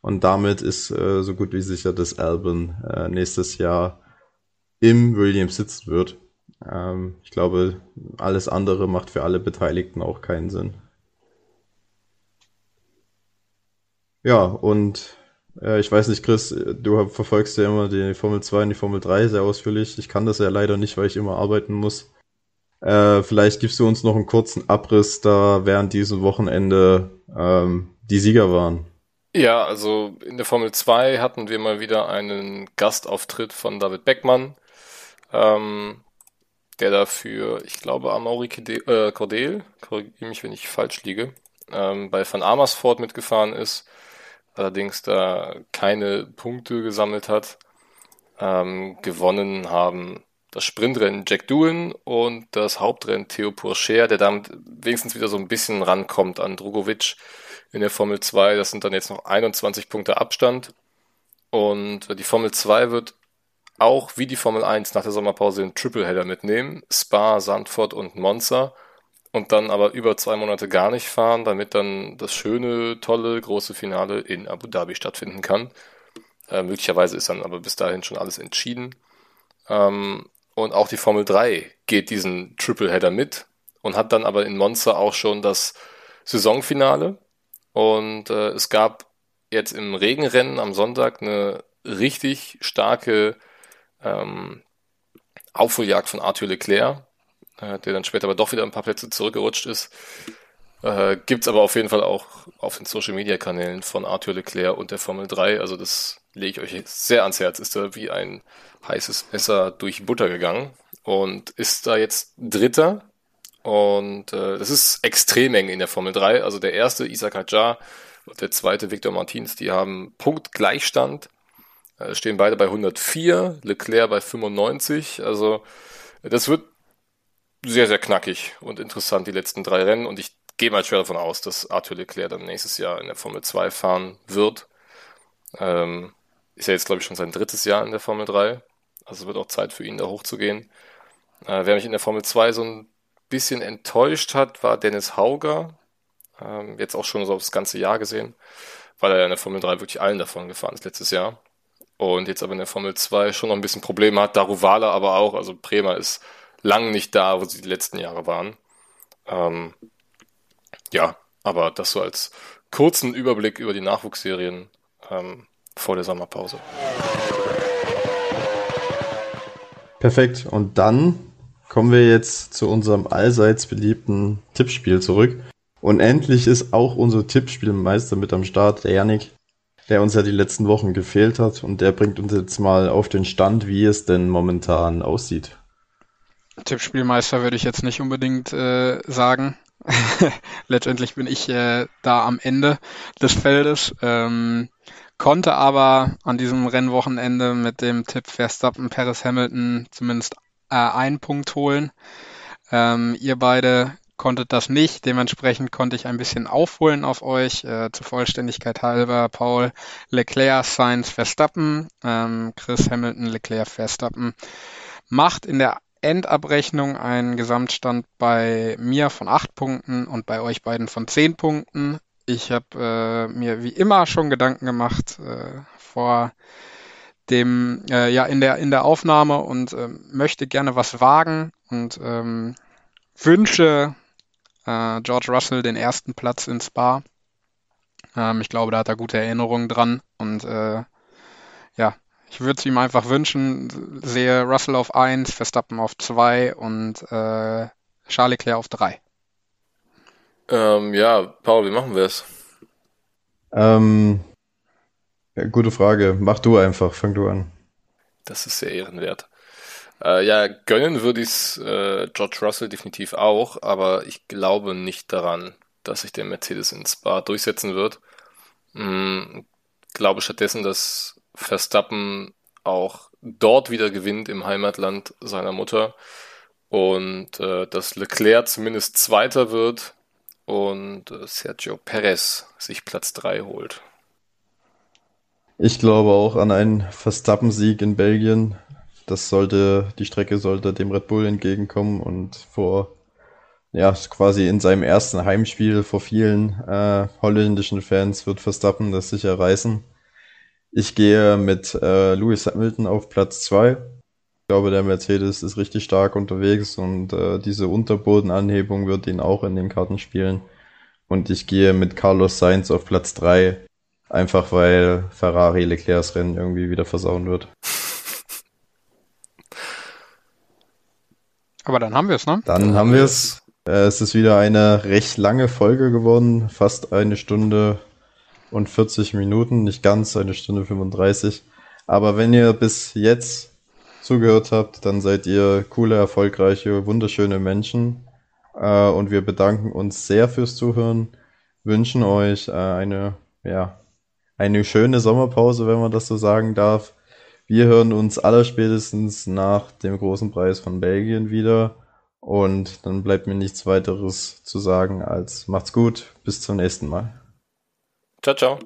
Und damit ist äh, so gut wie sicher, dass Albon äh, nächstes Jahr im Williams sitzen wird. Ähm, ich glaube, alles andere macht für alle Beteiligten auch keinen Sinn. Ja, und äh, ich weiß nicht, Chris, du verfolgst ja immer die Formel 2 und die Formel 3 sehr ausführlich. Ich kann das ja leider nicht, weil ich immer arbeiten muss. Äh, vielleicht gibst du uns noch einen kurzen Abriss da während diesem Wochenende ähm, die Sieger waren. Ja, also in der Formel 2 hatten wir mal wieder einen Gastauftritt von David Beckmann, ähm, der dafür, ich glaube, Amaury äh, Cordel, korrigiere mich, wenn ich falsch liege, ähm, bei Van Amersfoort mitgefahren ist allerdings da keine Punkte gesammelt hat. Ähm, gewonnen haben das Sprintrennen Jack Doohan und das Hauptrennen Theo Pourchaire, der damit wenigstens wieder so ein bisschen rankommt an Drogovic in der Formel 2. Das sind dann jetzt noch 21 Punkte Abstand. Und die Formel 2 wird auch wie die Formel 1 nach der Sommerpause den Tripleheader mitnehmen. Spa, Sandford und Monza und dann aber über zwei Monate gar nicht fahren, damit dann das schöne, tolle, große Finale in Abu Dhabi stattfinden kann. Äh, möglicherweise ist dann aber bis dahin schon alles entschieden. Ähm, und auch die Formel 3 geht diesen Tripleheader mit und hat dann aber in Monza auch schon das Saisonfinale. Und äh, es gab jetzt im Regenrennen am Sonntag eine richtig starke ähm, Aufholjagd von Arthur Leclerc äh, der dann später aber doch wieder ein paar Plätze zurückgerutscht ist. Äh, Gibt es aber auf jeden Fall auch auf den Social Media Kanälen von Arthur Leclerc und der Formel 3. Also das lege ich euch sehr ans Herz. Ist da wie ein heißes Messer durch Butter gegangen und ist da jetzt Dritter. Und äh, das ist extrem eng in der Formel 3. Also der erste Isaac Hadjar und der zweite Victor Martins, die haben Punktgleichstand. Äh, stehen beide bei 104, Leclerc bei 95. Also das wird sehr, sehr knackig und interessant, die letzten drei Rennen. Und ich gehe mal schwer davon aus, dass Arthur Leclerc dann nächstes Jahr in der Formel 2 fahren wird. Ähm, ist ja jetzt, glaube ich, schon sein drittes Jahr in der Formel 3. Also wird auch Zeit für ihn, da hochzugehen. Äh, wer mich in der Formel 2 so ein bisschen enttäuscht hat, war Dennis Hauger. Ähm, jetzt auch schon so aufs ganze Jahr gesehen, weil er in der Formel 3 wirklich allen davon gefahren ist letztes Jahr. Und jetzt aber in der Formel 2 schon noch ein bisschen Probleme hat. Daruvala aber auch. Also Bremer ist lang nicht da, wo sie die letzten Jahre waren. Ähm, ja, aber das so als kurzen Überblick über die Nachwuchsserien ähm, vor der Sommerpause. Perfekt. Und dann kommen wir jetzt zu unserem allseits beliebten Tippspiel zurück. Und endlich ist auch unser Tippspielmeister mit am Start, der Janik, der uns ja die letzten Wochen gefehlt hat. Und der bringt uns jetzt mal auf den Stand, wie es denn momentan aussieht. Tippspielmeister würde ich jetzt nicht unbedingt äh, sagen. Letztendlich bin ich äh, da am Ende des Feldes. Ähm, konnte aber an diesem Rennwochenende mit dem Tipp Verstappen Paris Hamilton zumindest äh, einen Punkt holen. Ähm, ihr beide konntet das nicht. Dementsprechend konnte ich ein bisschen aufholen auf euch. Äh, zur Vollständigkeit halber Paul Leclerc, Sainz, Verstappen, ähm, Chris Hamilton, Leclerc, Verstappen. Macht in der Endabrechnung einen Gesamtstand bei mir von acht Punkten und bei euch beiden von zehn Punkten. Ich habe äh, mir wie immer schon Gedanken gemacht äh, vor dem äh, ja in der in der Aufnahme und äh, möchte gerne was wagen und ähm, wünsche äh, George Russell den ersten Platz in Spa. Ähm, ich glaube, da hat er gute Erinnerungen dran und äh, ja, ich würde es ihm einfach wünschen, sehe Russell auf 1, Verstappen auf 2 und äh, Charles Leclerc auf 3. Ähm, ja, Paul, wie machen wir es? Ähm, ja, gute Frage. Mach du einfach, fang du an. Das ist sehr ehrenwert. Äh, ja, gönnen würde ich es äh, George Russell definitiv auch, aber ich glaube nicht daran, dass sich der Mercedes in Spa durchsetzen wird. Hm, glaube stattdessen, dass Verstappen auch dort wieder gewinnt im Heimatland seiner Mutter und äh, dass Leclerc zumindest Zweiter wird und äh, Sergio Perez sich Platz 3 holt. Ich glaube auch an einen Verstappen-Sieg in Belgien. Das sollte, die Strecke sollte dem Red Bull entgegenkommen und vor, ja, quasi in seinem ersten Heimspiel vor vielen äh, holländischen Fans wird Verstappen das sicher reißen. Ich gehe mit äh, Lewis Hamilton auf Platz 2. Ich glaube, der Mercedes ist richtig stark unterwegs und äh, diese Unterbodenanhebung wird ihn auch in den Karten spielen. Und ich gehe mit Carlos Sainz auf Platz 3, einfach weil Ferrari Leclercs Rennen irgendwie wieder versauen wird. Aber dann haben wir es, ne? Dann haben wir es. Äh, es ist wieder eine recht lange Folge geworden, fast eine Stunde und 40 Minuten, nicht ganz eine Stunde 35. Aber wenn ihr bis jetzt zugehört habt, dann seid ihr coole, erfolgreiche, wunderschöne Menschen. Äh, und wir bedanken uns sehr fürs Zuhören, wünschen euch äh, eine, ja, eine schöne Sommerpause, wenn man das so sagen darf. Wir hören uns allerspätestens nach dem großen Preis von Belgien wieder. Und dann bleibt mir nichts weiteres zu sagen als macht's gut, bis zum nächsten Mal. Ciao, ciao.